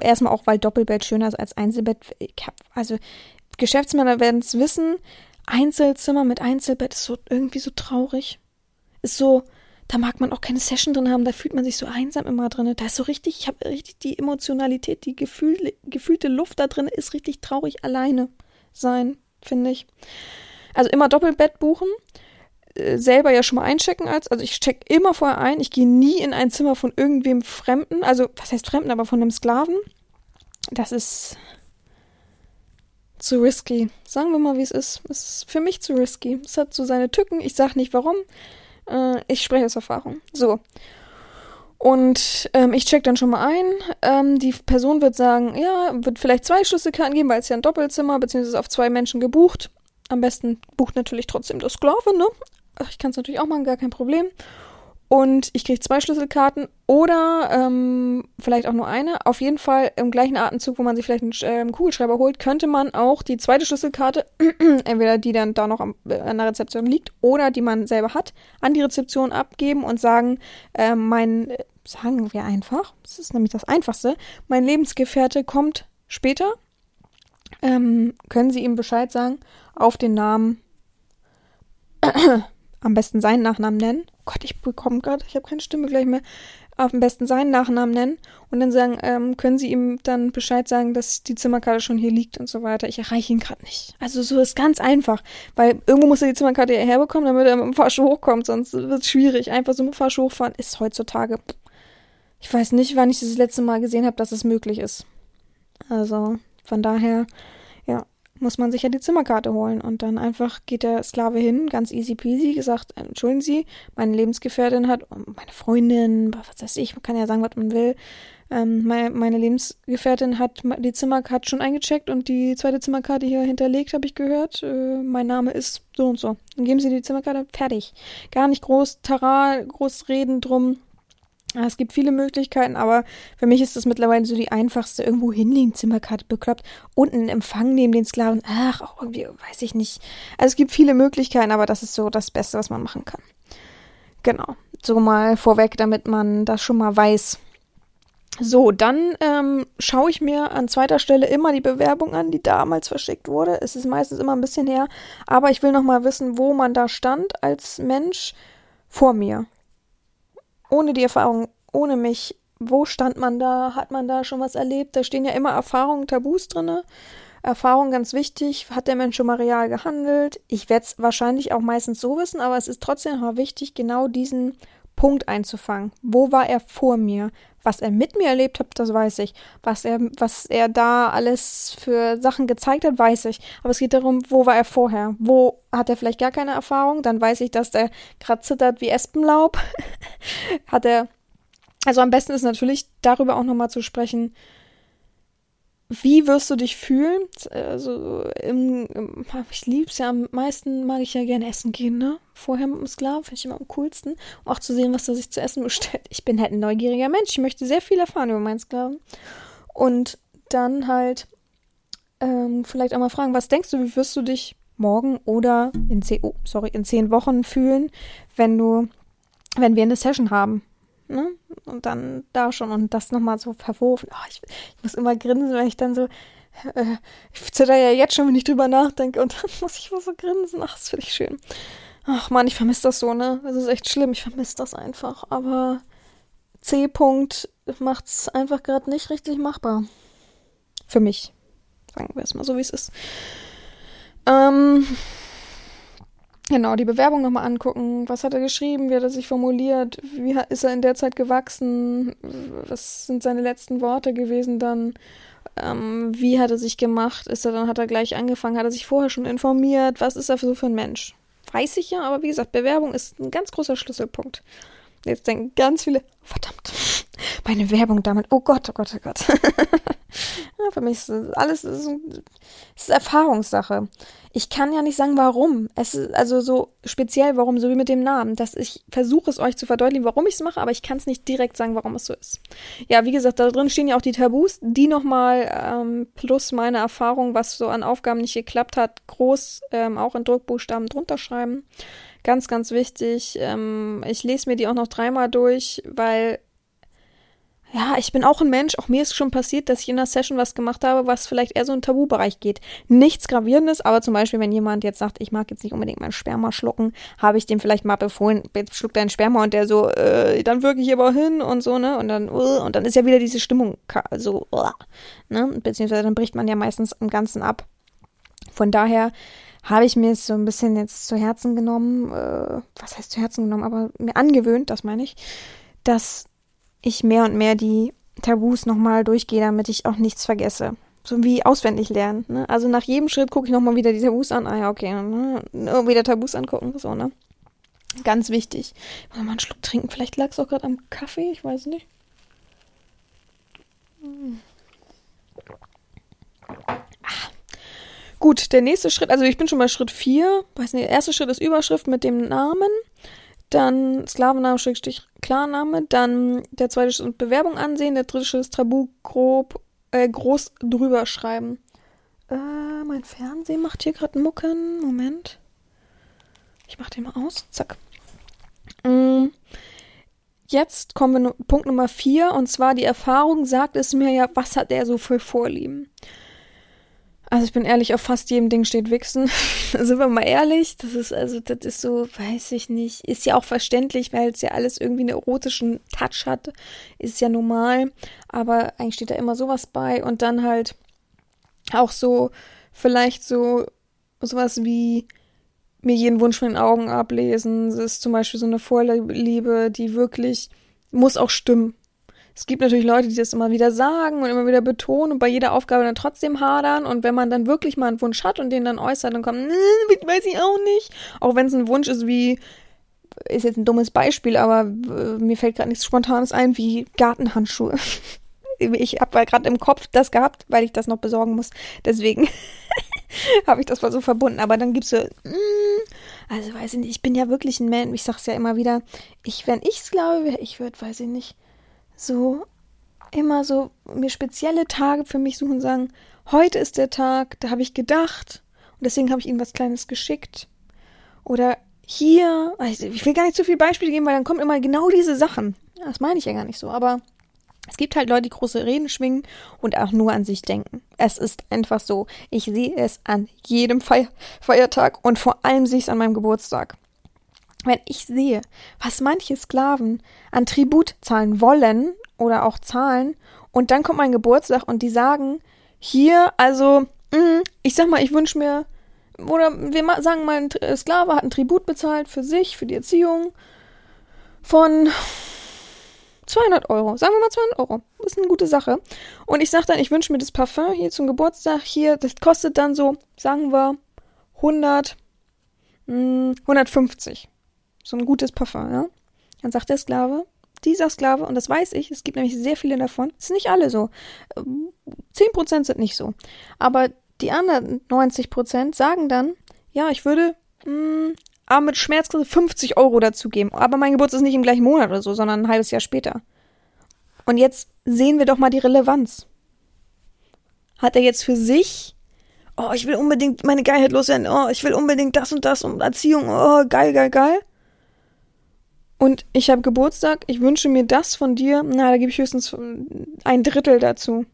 Speaker 1: Erstmal auch, weil Doppelbett schöner ist als Einzelbett. Hab, also Geschäftsmänner werden es wissen. Einzelzimmer mit Einzelbett ist so irgendwie so traurig. Ist so, da mag man auch keine Session drin haben, da fühlt man sich so einsam immer drin. Da ist so richtig, ich habe richtig die Emotionalität, die gefühl, gefühlte Luft da drin ist richtig traurig alleine sein, finde ich. Also immer Doppelbett buchen. Äh, selber ja schon mal einchecken als, also ich check immer vorher ein, ich gehe nie in ein Zimmer von irgendwem Fremden, also was heißt Fremden, aber von einem Sklaven. Das ist zu risky. Sagen wir mal, wie es ist. Es ist für mich zu risky. Es hat so seine Tücken. Ich sag nicht warum. Äh, ich spreche aus Erfahrung. So. Und ähm, ich check dann schon mal ein. Ähm, die Person wird sagen, ja, wird vielleicht zwei Schlüsselkarten geben, weil es ja ein Doppelzimmer, beziehungsweise auf zwei Menschen gebucht. Am besten bucht natürlich trotzdem der Sklave, ne? Ach, ich kann es natürlich auch machen, gar kein Problem. Und ich kriege zwei Schlüsselkarten oder ähm, vielleicht auch nur eine. Auf jeden Fall im gleichen Atemzug, wo man sich vielleicht einen äh, Kugelschreiber holt, könnte man auch die zweite Schlüsselkarte, (clears throat) entweder die dann da noch am, äh, an der Rezeption liegt oder die man selber hat, an die Rezeption abgeben und sagen, äh, mein, sagen wir einfach, das ist nämlich das Einfachste, mein Lebensgefährte kommt später. Ähm, können Sie ihm Bescheid sagen auf den Namen am besten seinen Nachnamen nennen. Oh Gott, ich bekomme gerade, ich habe keine Stimme gleich mehr. Am besten seinen Nachnamen nennen und dann sagen, ähm, können Sie ihm dann Bescheid sagen, dass die Zimmerkarte schon hier liegt und so weiter. Ich erreiche ihn gerade nicht. Also so ist ganz einfach, weil irgendwo muss er die Zimmerkarte hierher bekommen, damit er mit dem Fahrstuhl hochkommt, sonst wird es schwierig. Einfach so mit dem Fahrstuhl hochfahren ist heutzutage. Ich weiß nicht, wann ich das letzte Mal gesehen habe, dass es möglich ist. Also von daher, ja, muss man sich ja die Zimmerkarte holen. Und dann einfach geht der Sklave hin, ganz easy peasy, gesagt, entschuldigen Sie, meine Lebensgefährtin hat, meine Freundin, was weiß ich, man kann ja sagen, was man will. Ähm, meine, meine, Lebensgefährtin hat die Zimmerkarte schon eingecheckt und die zweite Zimmerkarte hier hinterlegt, habe ich gehört. Äh, mein Name ist so und so. Dann geben Sie die Zimmerkarte, fertig. Gar nicht groß Tara, groß reden drum. Es gibt viele Möglichkeiten, aber für mich ist das mittlerweile so die einfachste. Irgendwo hinlegen, Zimmerkarte bekloppt, unten einen Empfang neben den Sklaven. Ach, auch irgendwie, weiß ich nicht. Also es gibt viele Möglichkeiten, aber das ist so das Beste, was man machen kann. Genau. So mal vorweg, damit man das schon mal weiß. So, dann ähm, schaue ich mir an zweiter Stelle immer die Bewerbung an, die damals verschickt wurde. Es ist meistens immer ein bisschen her, aber ich will noch mal wissen, wo man da stand als Mensch vor mir ohne die Erfahrung, ohne mich, wo stand man da? Hat man da schon was erlebt? Da stehen ja immer Erfahrungen, Tabus drinne. Erfahrung ganz wichtig. Hat der Mensch schon mal real gehandelt? Ich werde es wahrscheinlich auch meistens so wissen, aber es ist trotzdem mal wichtig, genau diesen Punkt einzufangen. Wo war er vor mir? Was er mit mir erlebt hat, das weiß ich. Was er, was er da alles für Sachen gezeigt hat, weiß ich. Aber es geht darum, wo war er vorher? Wo hat er vielleicht gar keine Erfahrung? Dann weiß ich, dass der gerade zittert wie Espenlaub. (laughs) hat er. Also am besten ist natürlich darüber auch nochmal zu sprechen, wie wirst du dich fühlen? Also, im, im, ich lieb's ja am meisten, mag ich ja gerne essen gehen, ne? Vorher mit dem Sklaven finde ich immer am coolsten. Um auch zu sehen, was er sich zu essen bestellt. Ich bin halt ein neugieriger Mensch. Ich möchte sehr viel erfahren über meinen Sklaven. Und dann halt ähm, vielleicht auch mal fragen, was denkst du, wie wirst du dich morgen oder in zehn, oh, sorry, in zehn Wochen fühlen, wenn du, wenn wir eine Session haben? Ne? Und dann da schon und das nochmal so verworfen. Oh, ich, ich, muss immer grinsen, wenn ich dann so. Äh, ich zitter ja jetzt schon, wenn ich drüber nachdenke und dann (laughs) muss ich immer so grinsen. Ach, das finde ich schön. Ach man, ich vermisse das so, ne? Das ist echt schlimm. Ich vermisse das einfach. Aber C. -Punkt macht's einfach gerade nicht richtig machbar. Für mich. Sagen wir es mal so, wie es ist. Ähm, Genau, die Bewerbung nochmal angucken. Was hat er geschrieben? Wie hat er sich formuliert? Wie ist er in der Zeit gewachsen? Was sind seine letzten Worte gewesen dann? Ähm, wie hat er sich gemacht? Ist er dann, hat er gleich angefangen? Hat er sich vorher schon informiert? Was ist er so für ein Mensch? Weiß ich ja, aber wie gesagt, Bewerbung ist ein ganz großer Schlüsselpunkt. Jetzt denken ganz viele, verdammt, meine Werbung damit, oh Gott, oh Gott, oh Gott. (laughs) ja, für mich ist alles ist, ist Erfahrungssache. Ich kann ja nicht sagen, warum. Es ist also so speziell, warum, so wie mit dem Namen, dass ich versuche es euch zu verdeutlichen, warum ich es mache, aber ich kann es nicht direkt sagen, warum es so ist. Ja, wie gesagt, da drin stehen ja auch die Tabus, die nochmal ähm, plus meine Erfahrung, was so an Aufgaben nicht geklappt hat, groß ähm, auch in Druckbuchstaben drunter schreiben. Ganz, ganz wichtig. Ähm, ich lese mir die auch noch dreimal durch, weil ja, ich bin auch ein Mensch. Auch mir ist schon passiert, dass ich in einer Session was gemacht habe, was vielleicht eher so in Tabubereich geht. Nichts Gravierendes, aber zum Beispiel, wenn jemand jetzt sagt, ich mag jetzt nicht unbedingt mein Sperma schlucken, habe ich dem vielleicht mal befohlen, jetzt schluckt dein Sperma und der so, äh, dann wirke ich aber hin und so, ne? Und dann, uh, und dann ist ja wieder diese Stimmung so, uh, ne? Beziehungsweise dann bricht man ja meistens im Ganzen ab. Von daher habe ich mir es so ein bisschen jetzt zu Herzen genommen, äh, was heißt zu Herzen genommen, aber mir angewöhnt, das meine ich, dass ich mehr und mehr die Tabus nochmal durchgehe, damit ich auch nichts vergesse. So wie auswendig lernen. Ne? Also nach jedem Schritt gucke ich nochmal wieder die Tabus an. Ah ja, okay. Ne? Wieder Tabus angucken. So, ne? Ganz wichtig. Ich muss mal einen Schluck trinken. Vielleicht lag es auch gerade am Kaffee. Ich weiß nicht. Hm. Ah. Gut, der nächste Schritt, also ich bin schon bei Schritt 4. Weiß nicht, der erste Schritt ist Überschrift mit dem Namen. Dann Sklavenname, Schrägstrich, Klarname. Dann der zweite Schritt Bewerbung ansehen. Der dritte Schritt Tabu grob, äh, groß drüber schreiben. Äh, mein Fernsehen macht hier gerade Mucken. Moment. Ich mach den mal aus. Zack. Mm. Jetzt kommen wir Punkt Nummer 4 und zwar die Erfahrung sagt es mir ja, was hat er so für Vorlieben. Also ich bin ehrlich, auf fast jedem Ding steht Wichsen. (laughs) Sind wir mal ehrlich, das ist also, das ist so, weiß ich nicht, ist ja auch verständlich, weil es ja alles irgendwie einen erotischen Touch hat, ist ja normal, aber eigentlich steht da immer sowas bei und dann halt auch so, vielleicht so, sowas wie mir jeden Wunsch von den Augen ablesen, das ist zum Beispiel so eine Vorliebe, die wirklich, muss auch stimmen. Es gibt natürlich Leute, die das immer wieder sagen und immer wieder betonen und bei jeder Aufgabe dann trotzdem hadern. Und wenn man dann wirklich mal einen Wunsch hat und den dann äußert, dann kommt, weiß ich auch nicht. Auch wenn es ein Wunsch ist wie, ist jetzt ein dummes Beispiel, aber äh, mir fällt gerade nichts Spontanes ein, wie Gartenhandschuhe. (laughs) ich habe gerade im Kopf das gehabt, weil ich das noch besorgen muss. Deswegen (laughs) habe ich das mal so verbunden. Aber dann gibt's so, mm, also weiß ich nicht, ich bin ja wirklich ein Mensch, ich sag's ja immer wieder, ich, wenn ich's glaube, ich würde, weiß ich nicht, so immer so mir spezielle Tage für mich suchen und sagen, heute ist der Tag, da habe ich gedacht und deswegen habe ich ihnen was Kleines geschickt. Oder hier, ich will gar nicht zu viele Beispiele geben, weil dann kommen immer genau diese Sachen. Das meine ich ja gar nicht so, aber es gibt halt Leute, die große Reden schwingen und auch nur an sich denken. Es ist einfach so. Ich sehe es an jedem Feier Feiertag und vor allem sehe ich es an meinem Geburtstag. Wenn ich sehe, was manche Sklaven an Tribut zahlen wollen oder auch zahlen, und dann kommt mein Geburtstag und die sagen, hier, also, mm, ich sag mal, ich wünsche mir, oder wir sagen mal, ein Sklave hat ein Tribut bezahlt für sich, für die Erziehung von 200 Euro. Sagen wir mal 200 Euro. Ist eine gute Sache. Und ich sage dann, ich wünsche mir das Parfum hier zum Geburtstag. Hier, das kostet dann so, sagen wir, 100, mh, 150. So ein gutes Parfum, ja. Dann sagt der Sklave, dieser Sklave, und das weiß ich, es gibt nämlich sehr viele davon, es sind nicht alle so. 10% ähm, sind nicht so. Aber die anderen 90% sagen dann, ja, ich würde mh, aber mit Schmerzgrenze 50 Euro dazugeben. Aber mein Geburtstag ist nicht im gleichen Monat oder so, sondern ein halbes Jahr später. Und jetzt sehen wir doch mal die Relevanz. Hat er jetzt für sich, oh, ich will unbedingt meine Geilheit loswerden, oh, ich will unbedingt das und das und Erziehung, oh, geil, geil, geil. Und ich habe Geburtstag, ich wünsche mir das von dir, na, da gebe ich höchstens ein Drittel dazu.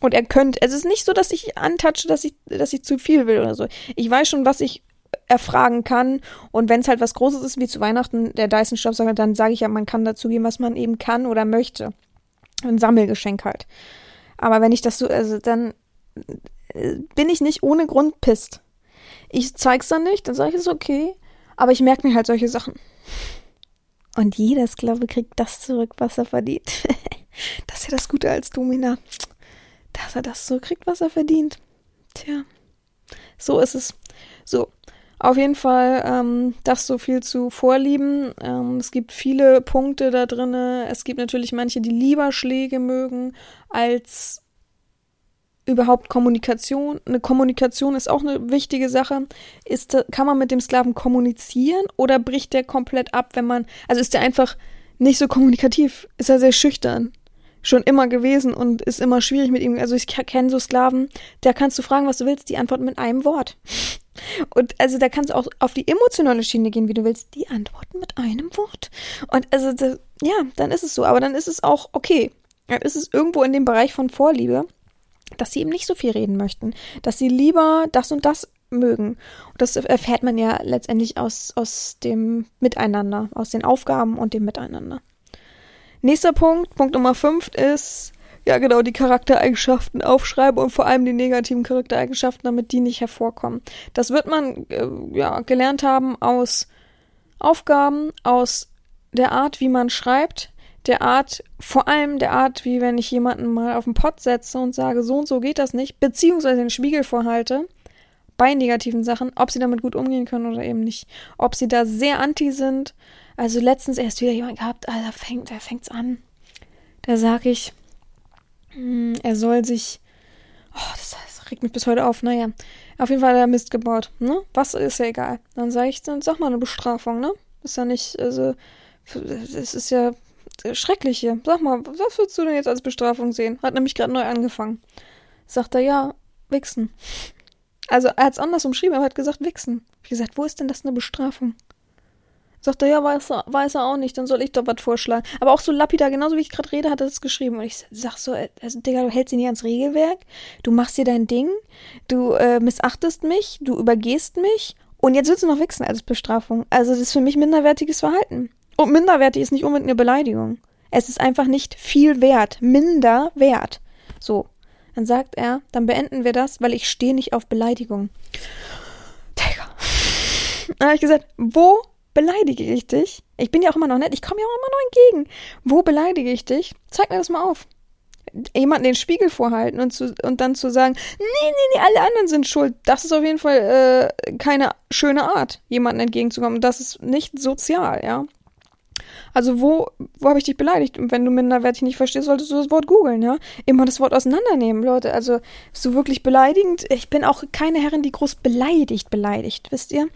Speaker 1: Und er könnte, es ist nicht so, dass ich antatsche, dass ich, dass ich zu viel will oder so. Ich weiß schon, was ich erfragen kann. Und wenn es halt was Großes ist, wie zu Weihnachten der Dyson Staubsauger, dann sage ich ja, man kann dazu geben, was man eben kann oder möchte. Ein Sammelgeschenk halt. Aber wenn ich das so, also dann äh, bin ich nicht ohne Grund pisst. Ich zeig's dann nicht, dann sage ich es okay. Aber ich merke mir halt solche Sachen. Und jeder Sklave kriegt das zurück, was er verdient. das ist ja das Gute als Domina. Dass er das zurückkriegt, was er verdient. Tja, so ist es. So, auf jeden Fall ähm, das so viel zu Vorlieben. Ähm, es gibt viele Punkte da drin. Es gibt natürlich manche, die lieber Schläge mögen als überhaupt Kommunikation. Eine Kommunikation ist auch eine wichtige Sache. Ist, kann man mit dem Sklaven kommunizieren oder bricht der komplett ab, wenn man, also ist der einfach nicht so kommunikativ? Ist er sehr schüchtern? Schon immer gewesen und ist immer schwierig mit ihm. Also ich kenne so Sklaven, da kannst du fragen, was du willst, die antworten mit einem Wort. (laughs) Und also da kannst du auch auf die emotionale Schiene gehen, wie du willst. Die antworten mit einem Wort. Und also, das, ja, dann ist es so. Aber dann ist es auch okay. Dann ist es irgendwo in dem Bereich von Vorliebe, dass sie eben nicht so viel reden möchten. Dass sie lieber das und das mögen. Und das erfährt man ja letztendlich aus, aus dem Miteinander, aus den Aufgaben und dem Miteinander. Nächster Punkt, Punkt Nummer 5 ist, ja genau, die Charaktereigenschaften aufschreiben und vor allem die negativen Charaktereigenschaften, damit die nicht hervorkommen. Das wird man äh, ja gelernt haben aus Aufgaben, aus der Art, wie man schreibt, der Art, vor allem der Art, wie wenn ich jemanden mal auf den Pott setze und sage, so und so geht das nicht, beziehungsweise den Spiegel vorhalte, bei negativen Sachen, ob sie damit gut umgehen können oder eben nicht. Ob sie da sehr anti sind. Also letztens erst wieder jemand gehabt, fängt, da fängt's an. Da sag ich, hm, er soll sich. Oh, das, das regt mich bis heute auf. Naja, auf jeden Fall hat er Mist gebaut. Ne? Was ist ja egal. Dann sage ich, dann sag mal eine Bestrafung, ne? Ist ja nicht, also, es ist ja schrecklich hier. Sag mal, was würdest du denn jetzt als Bestrafung sehen? Hat nämlich gerade neu angefangen. Sagt er, ja, wichsen. Also, er hat es anders umschrieben, er hat gesagt, wichsen. Ich gesagt, wo ist denn das eine Bestrafung? Sagt er, ja, weiß er, weiß er auch nicht, dann soll ich doch was vorschlagen. Aber auch so lapidar, genauso wie ich gerade rede, hat er das geschrieben. Und ich sag so, äh, also, Digga, du hältst ihn nicht ans Regelwerk, du machst dir dein Ding, du äh, missachtest mich, du übergehst mich und jetzt willst du noch wichsen als Bestrafung. Also, das ist für mich minderwertiges Verhalten. Und minderwertig ist nicht unbedingt eine Beleidigung. Es ist einfach nicht viel wert. Minder wert. So. Dann sagt er, dann beenden wir das, weil ich stehe nicht auf Beleidigung. Digga. Dann habe ich gesagt, wo beleidige ich dich. Ich bin ja auch immer noch nett. Ich komme ja auch immer noch entgegen. Wo beleidige ich dich? Zeig mir das mal auf. Jemanden den Spiegel vorhalten und, zu, und dann zu sagen, nee, nee, nee, alle anderen sind schuld. Das ist auf jeden Fall äh, keine schöne Art, jemanden entgegenzukommen. Das ist nicht sozial, ja. Also wo, wo habe ich dich beleidigt? Und wenn du minderwertig nicht verstehst, solltest du das Wort googeln, ja? Immer das Wort auseinandernehmen, Leute. Also so wirklich beleidigend. Ich bin auch keine Herrin, die groß beleidigt, beleidigt, wisst ihr?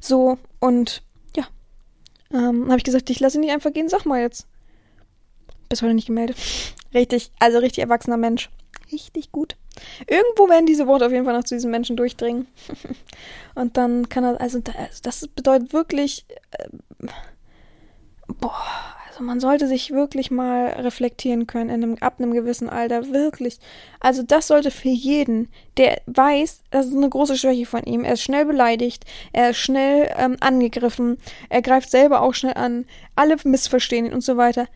Speaker 1: So, und ja. Ähm, habe ich gesagt, ich lasse ihn nicht einfach gehen, sag mal jetzt. Bis heute nicht gemeldet. Richtig, also richtig erwachsener Mensch. Richtig gut. Irgendwo werden diese Worte auf jeden Fall noch zu diesem Menschen durchdringen. (laughs) Und dann kann er, also das bedeutet wirklich, äh, boah, also man sollte sich wirklich mal reflektieren können in einem, ab einem gewissen Alter, wirklich. Also das sollte für jeden, der weiß, das ist eine große Schwäche von ihm. Er ist schnell beleidigt, er ist schnell ähm, angegriffen, er greift selber auch schnell an, alle missverstehen ihn und so weiter.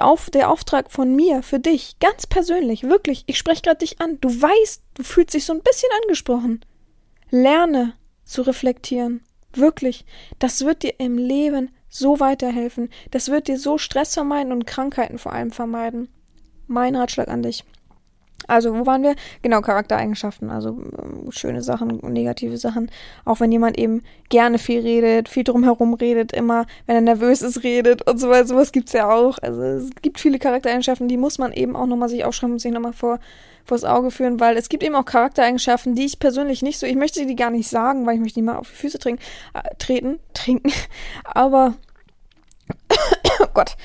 Speaker 1: Auf, der Auftrag von mir für dich, ganz persönlich, wirklich, ich spreche gerade dich an. Du weißt, du fühlst dich so ein bisschen angesprochen. Lerne zu reflektieren. Wirklich. Das wird dir im Leben so weiterhelfen. Das wird dir so Stress vermeiden und Krankheiten vor allem vermeiden. Mein Ratschlag an dich. Also, wo waren wir? Genau, Charaktereigenschaften, also äh, schöne Sachen und negative Sachen. Auch wenn jemand eben gerne viel redet, viel drumherum redet, immer, wenn er nervös ist, redet und so weiter. Sowas gibt's ja auch. Also, es gibt viele Charaktereigenschaften, die muss man eben auch nochmal sich aufschreiben und sich nochmal vor, vors Auge führen, weil es gibt eben auch Charaktereigenschaften, die ich persönlich nicht so, ich möchte die gar nicht sagen, weil ich möchte mal auf die Füße trinken, äh, treten, (laughs) trinken. Aber, (coughs) oh Gott,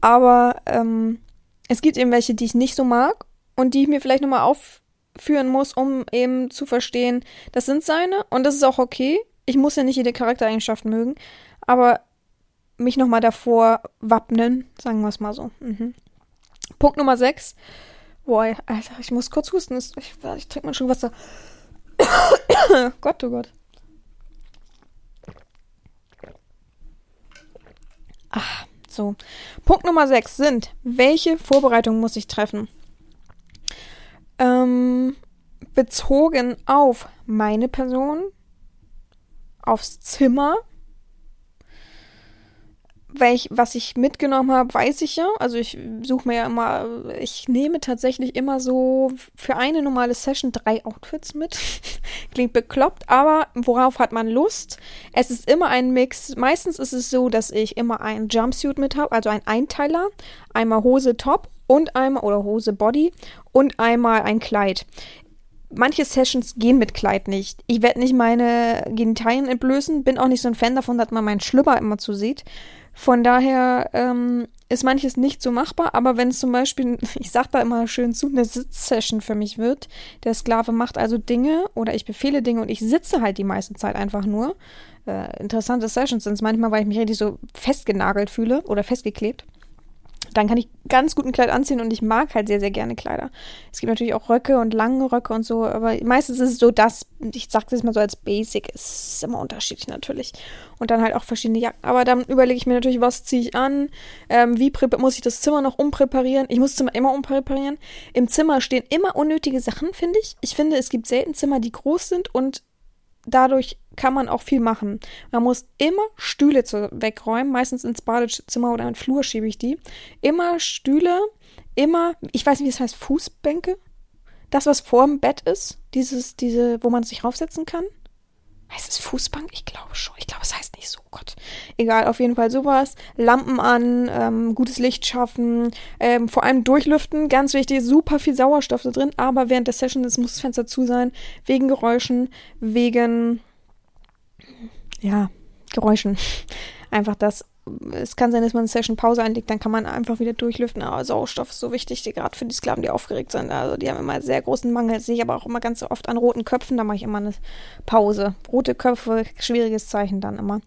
Speaker 1: aber, ähm, es gibt eben welche, die ich nicht so mag und die ich mir vielleicht nochmal aufführen muss, um eben zu verstehen, das sind seine und das ist auch okay. Ich muss ja nicht jede Charaktereigenschaft mögen, aber mich nochmal davor wappnen, sagen wir es mal so. Mhm. Punkt Nummer 6. Boah, Alter, ich muss kurz husten. Ich, ich trinke mal schon Wasser. (coughs) Gott, oh Gott. Ah, so. Punkt Nummer 6 sind, welche Vorbereitungen muss ich treffen? ähm, bezogen auf meine Person, aufs Zimmer. Welch, was ich mitgenommen habe, weiß ich ja. Also ich suche mir ja immer, ich nehme tatsächlich immer so für eine normale Session drei Outfits mit. (laughs) Klingt bekloppt, aber worauf hat man Lust? Es ist immer ein Mix. Meistens ist es so, dass ich immer einen Jumpsuit mit habe, also ein Einteiler, einmal Hose, Top und einmal, oder Hose, Body und einmal ein Kleid. Manche Sessions gehen mit Kleid nicht. Ich werde nicht meine Genitalien entblößen, bin auch nicht so ein Fan davon, dass man meinen Schlüpper immer zu sieht. Von daher ähm, ist manches nicht so machbar, aber wenn es zum Beispiel, (laughs) ich sag da immer schön zu, eine Sitzsession für mich wird, der Sklave macht also Dinge oder ich befehle Dinge und ich sitze halt die meiste Zeit einfach nur. Äh, interessante Sessions sind es manchmal, weil ich mich richtig so festgenagelt fühle oder festgeklebt dann kann ich ganz gut ein Kleid anziehen und ich mag halt sehr, sehr gerne Kleider. Es gibt natürlich auch Röcke und lange Röcke und so, aber meistens ist es so, dass, ich sage das mal so als Basic, ist immer unterschiedlich natürlich. Und dann halt auch verschiedene Jacken. Aber dann überlege ich mir natürlich, was ziehe ich an, ähm, wie muss ich das Zimmer noch umpräparieren. Ich muss das Zimmer immer umpräparieren. Im Zimmer stehen immer unnötige Sachen, finde ich. Ich finde, es gibt selten Zimmer, die groß sind und dadurch kann man auch viel machen. Man muss immer Stühle zu, wegräumen, meistens ins Badezimmer oder in den Flur schiebe ich die. Immer Stühle, immer, ich weiß nicht, wie es heißt, Fußbänke. Das, was vorm Bett ist, dieses, diese, wo man sich raufsetzen kann. Heißt es Fußbank? Ich glaube schon. Ich glaube, es heißt nicht so. Oh Gott. Egal, auf jeden Fall sowas. Lampen an, ähm, gutes Licht schaffen, ähm, vor allem durchlüften. Ganz wichtig, super viel Sauerstoff da drin. Aber während der Session das muss das Fenster zu sein. Wegen Geräuschen, wegen, ja, Geräuschen. (laughs) Einfach das es kann sein, dass man eine Session Pause einlegt, dann kann man einfach wieder durchlüften. Aber Sauerstoff ist so wichtig, gerade für die Sklaven, die aufgeregt sind. Also die haben immer sehr großen Mangel. Das sehe ich aber auch immer ganz oft an roten Köpfen. Da mache ich immer eine Pause. Rote Köpfe, schwieriges Zeichen dann immer.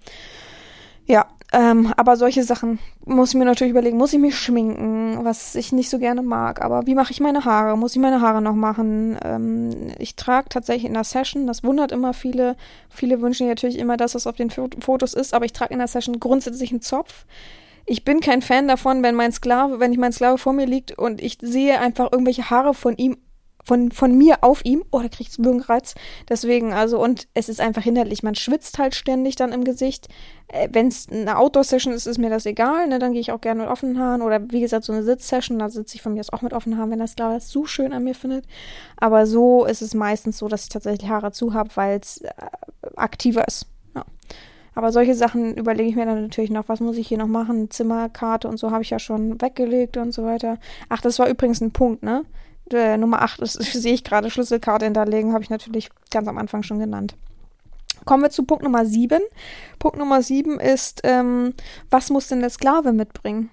Speaker 1: Ja, ähm, aber solche Sachen muss ich mir natürlich überlegen. Muss ich mich schminken, was ich nicht so gerne mag. Aber wie mache ich meine Haare? Muss ich meine Haare noch machen? Ähm, ich trage tatsächlich in der Session, das wundert immer viele. Viele wünschen natürlich immer, dass das auf den Fotos ist, aber ich trage in der Session grundsätzlich einen Zopf. Ich bin kein Fan davon, wenn mein Sklave, wenn ich mein Sklave vor mir liegt und ich sehe einfach irgendwelche Haare von ihm von, von mir auf ihm. Oh, da kriegt's Würgenreiz. Deswegen, also, und es ist einfach hinderlich. Man schwitzt halt ständig dann im Gesicht. Äh, Wenn es eine Outdoor-Session ist, ist mir das egal. Ne? Dann gehe ich auch gerne mit offenen Haaren. Oder wie gesagt, so eine Sitz-Session, da sitze ich von mir aus auch mit offenen Haaren, wenn das klar ist, so schön an mir findet. Aber so ist es meistens so, dass ich tatsächlich Haare zu habe, weil es äh, aktiver ist. Ja. Aber solche Sachen überlege ich mir dann natürlich noch, was muss ich hier noch machen? Zimmerkarte und so habe ich ja schon weggelegt und so weiter. Ach, das war übrigens ein Punkt, ne? Äh, Nummer 8 ist, (laughs) sehe ich gerade, Schlüsselkarte hinterlegen, habe ich natürlich ganz am Anfang schon genannt. Kommen wir zu Punkt Nummer 7. Punkt Nummer 7 ist, ähm, was muss denn der Sklave mitbringen?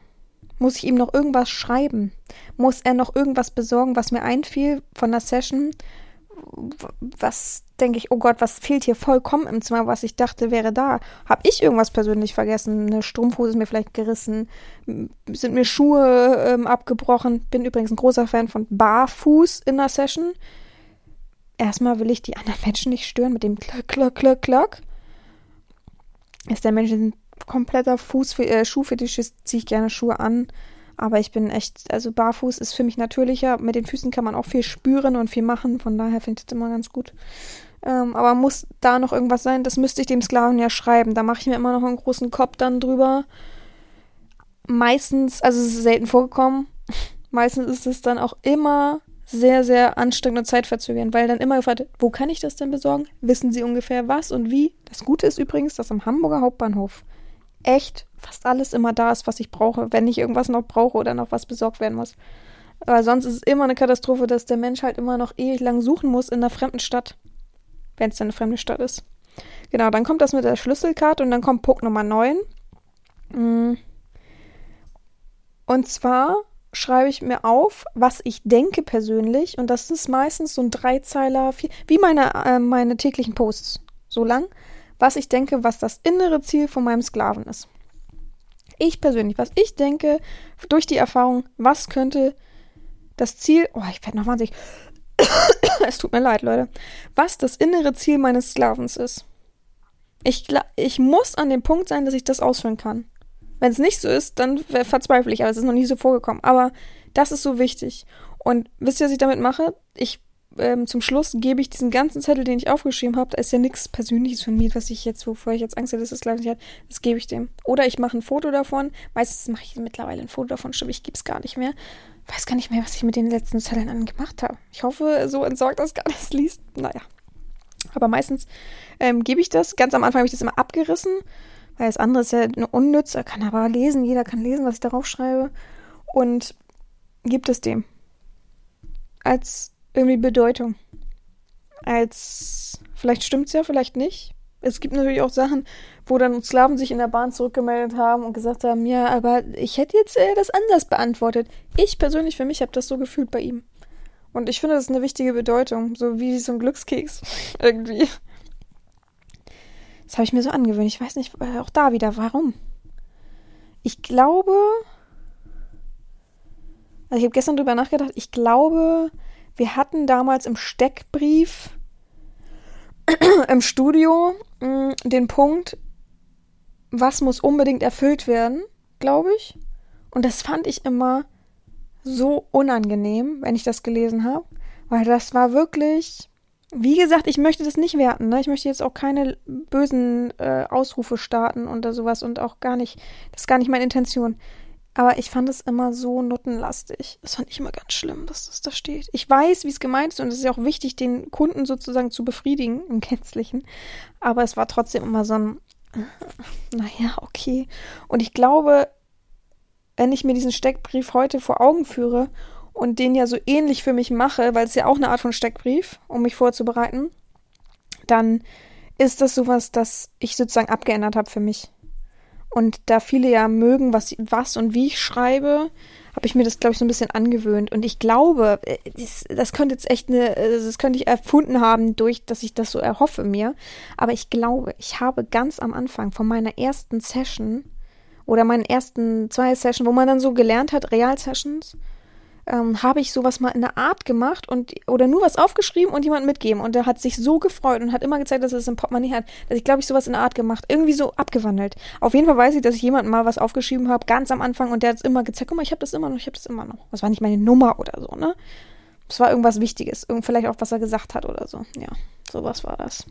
Speaker 1: Muss ich ihm noch irgendwas schreiben? Muss er noch irgendwas besorgen, was mir einfiel von der Session? Was denke ich, oh Gott, was fehlt hier vollkommen im Zimmer, was ich dachte wäre da? Habe ich irgendwas persönlich vergessen? Eine Strumpfhose ist mir vielleicht gerissen? Sind mir Schuhe ähm, abgebrochen? Bin übrigens ein großer Fan von Barfuß in der Session. Erstmal will ich die anderen Menschen nicht stören mit dem Klock, Klock, Klock, Klock. Ist der Mensch ein kompletter Fuß, äh, Schuhfetischist, ziehe ich gerne Schuhe an. Aber ich bin echt, also barfuß ist für mich natürlicher. Mit den Füßen kann man auch viel spüren und viel machen. Von daher finde ich das immer ganz gut. Ähm, aber muss da noch irgendwas sein? Das müsste ich dem Sklaven ja schreiben. Da mache ich mir immer noch einen großen Kopf dann drüber. Meistens, also es ist selten vorgekommen. (laughs) Meistens ist es dann auch immer sehr, sehr anstrengend und zeitverzögernd, weil dann immer gefragt, wo kann ich das denn besorgen? Wissen Sie ungefähr was und wie? Das Gute ist übrigens, dass am Hamburger Hauptbahnhof echt fast alles immer da ist, was ich brauche, wenn ich irgendwas noch brauche oder noch was besorgt werden muss. Aber sonst ist es immer eine Katastrophe, dass der Mensch halt immer noch ewig lang suchen muss in einer fremden Stadt. Wenn es dann eine fremde Stadt ist. Genau, dann kommt das mit der Schlüsselkarte und dann kommt Punkt Nummer 9. Mm. Und zwar schreibe ich mir auf, was ich denke persönlich. Und das ist meistens so ein Dreizeiler, wie meine, äh, meine täglichen Posts. So lang was ich denke, was das innere Ziel von meinem Sklaven ist. Ich persönlich, was ich denke, durch die Erfahrung, was könnte das Ziel, oh, ich werde noch wahnsinnig, (coughs) es tut mir leid, Leute, was das innere Ziel meines Sklavens ist. Ich, ich muss an dem Punkt sein, dass ich das ausführen kann. Wenn es nicht so ist, dann verzweifle ich, aber es ist noch nie so vorgekommen. Aber das ist so wichtig. Und wisst ihr, was ich damit mache? Ich ähm, zum Schluss gebe ich diesen ganzen Zettel, den ich aufgeschrieben habe, da ist ja nichts Persönliches von mir, was ich jetzt, wovor ich jetzt Angst hätte, dass es gleich nicht hat, das gebe ich dem. Oder ich mache ein Foto davon. Meistens mache ich mittlerweile ein Foto davon, stimmt, ich gebe es gar nicht mehr. Weiß gar nicht mehr, was ich mit den letzten Zetteln an gemacht habe. Ich hoffe, so entsorgt das gar nicht liest. Naja. Aber meistens ähm, gebe ich das. Ganz am Anfang habe ich das immer abgerissen, weil das andere ist ja unnütz. Er kann aber lesen, jeder kann lesen, was ich darauf schreibe. Und gibt es dem. Als irgendwie Bedeutung. Als, vielleicht stimmt's ja, vielleicht nicht. Es gibt natürlich auch Sachen, wo dann Sklaven sich in der Bahn zurückgemeldet haben und gesagt haben, ja, aber ich hätte jetzt äh, das anders beantwortet. Ich persönlich für mich habe das so gefühlt bei ihm. Und ich finde, das ist eine wichtige Bedeutung, so wie so ein Glückskeks (laughs) irgendwie. Das habe ich mir so angewöhnt. Ich weiß nicht, äh, auch da wieder, warum. Ich glaube, also ich habe gestern drüber nachgedacht, ich glaube, wir hatten damals im Steckbrief (clears throat) im Studio mh, mm, den Punkt, was muss unbedingt erfüllt werden, glaube ich. Und das fand ich immer so unangenehm, wenn ich das gelesen habe, weil das war wirklich, wie gesagt, ich möchte das nicht werten. Ne? Ich möchte jetzt auch keine bösen äh, Ausrufe starten oder sowas und auch gar nicht, das ist gar nicht meine Intention. Aber ich fand es immer so nuttenlastig. Das fand ich immer ganz schlimm, dass das da steht. Ich weiß, wie es gemeint ist und es ist ja auch wichtig, den Kunden sozusagen zu befriedigen im Gänzlichen. Aber es war trotzdem immer so ein, (laughs) naja, okay. Und ich glaube, wenn ich mir diesen Steckbrief heute vor Augen führe und den ja so ähnlich für mich mache, weil es ja auch eine Art von Steckbrief, um mich vorzubereiten, dann ist das sowas, das ich sozusagen abgeändert habe für mich. Und da viele ja mögen, was, was und wie ich schreibe, habe ich mir das, glaube ich, so ein bisschen angewöhnt. Und ich glaube, äh, das, das könnte jetzt echt eine, äh, das könnte ich erfunden haben, durch, dass ich das so erhoffe mir. Aber ich glaube, ich habe ganz am Anfang von meiner ersten Session oder meinen ersten zwei Sessions, wo man dann so gelernt hat, Real-Sessions, ähm, habe ich sowas mal in der Art gemacht und oder nur was aufgeschrieben und jemand mitgeben. Und der hat sich so gefreut und hat immer gezeigt, dass er es im Portemonnaie hat, dass ich, glaube ich, sowas in der Art gemacht. Irgendwie so abgewandelt. Auf jeden Fall weiß ich, dass ich jemandem mal was aufgeschrieben habe, ganz am Anfang, und der hat es immer gezeigt, guck mal, ich habe das immer noch, ich habe das immer noch. Das war nicht meine Nummer oder so, ne? es war irgendwas Wichtiges, irgend vielleicht auch was er gesagt hat oder so. Ja, sowas war das.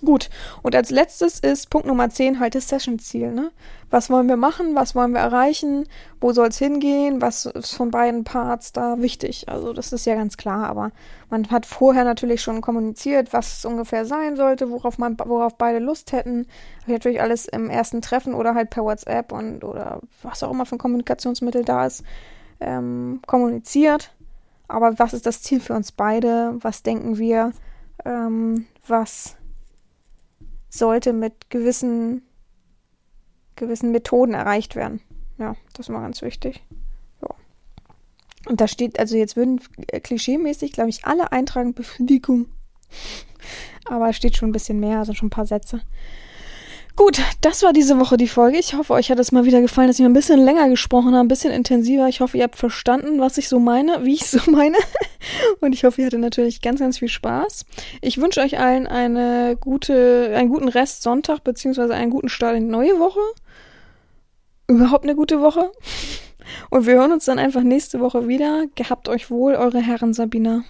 Speaker 1: Gut, und als letztes ist Punkt Nummer 10 halt das Session-Ziel. Ne? Was wollen wir machen? Was wollen wir erreichen? Wo soll es hingehen? Was ist von beiden Parts da wichtig? Also das ist ja ganz klar, aber man hat vorher natürlich schon kommuniziert, was es ungefähr sein sollte, worauf man, worauf beide Lust hätten. Natürlich alles im ersten Treffen oder halt per WhatsApp und oder was auch immer für ein Kommunikationsmittel da ist, ähm, kommuniziert. Aber was ist das Ziel für uns beide? Was denken wir? Ähm, was sollte mit gewissen, gewissen Methoden erreicht werden. Ja, das ist immer ganz wichtig. Ja. Und da steht, also jetzt würden klischeemäßig, glaube ich, alle eintragen Befriedigung. (laughs) Aber es steht schon ein bisschen mehr, also schon ein paar Sätze. Gut, das war diese Woche die Folge. Ich hoffe, euch hat es mal wieder gefallen, dass ich ein bisschen länger gesprochen habe, ein bisschen intensiver. Ich hoffe, ihr habt verstanden, was ich so meine, wie ich so (laughs) meine. Und ich hoffe, ihr hattet natürlich ganz, ganz viel Spaß. Ich wünsche euch allen eine gute, einen guten Rest Sonntag, beziehungsweise einen guten Start in die neue Woche. Überhaupt eine gute Woche. Und wir hören uns dann einfach nächste Woche wieder. Gehabt euch wohl, eure Herren Sabina.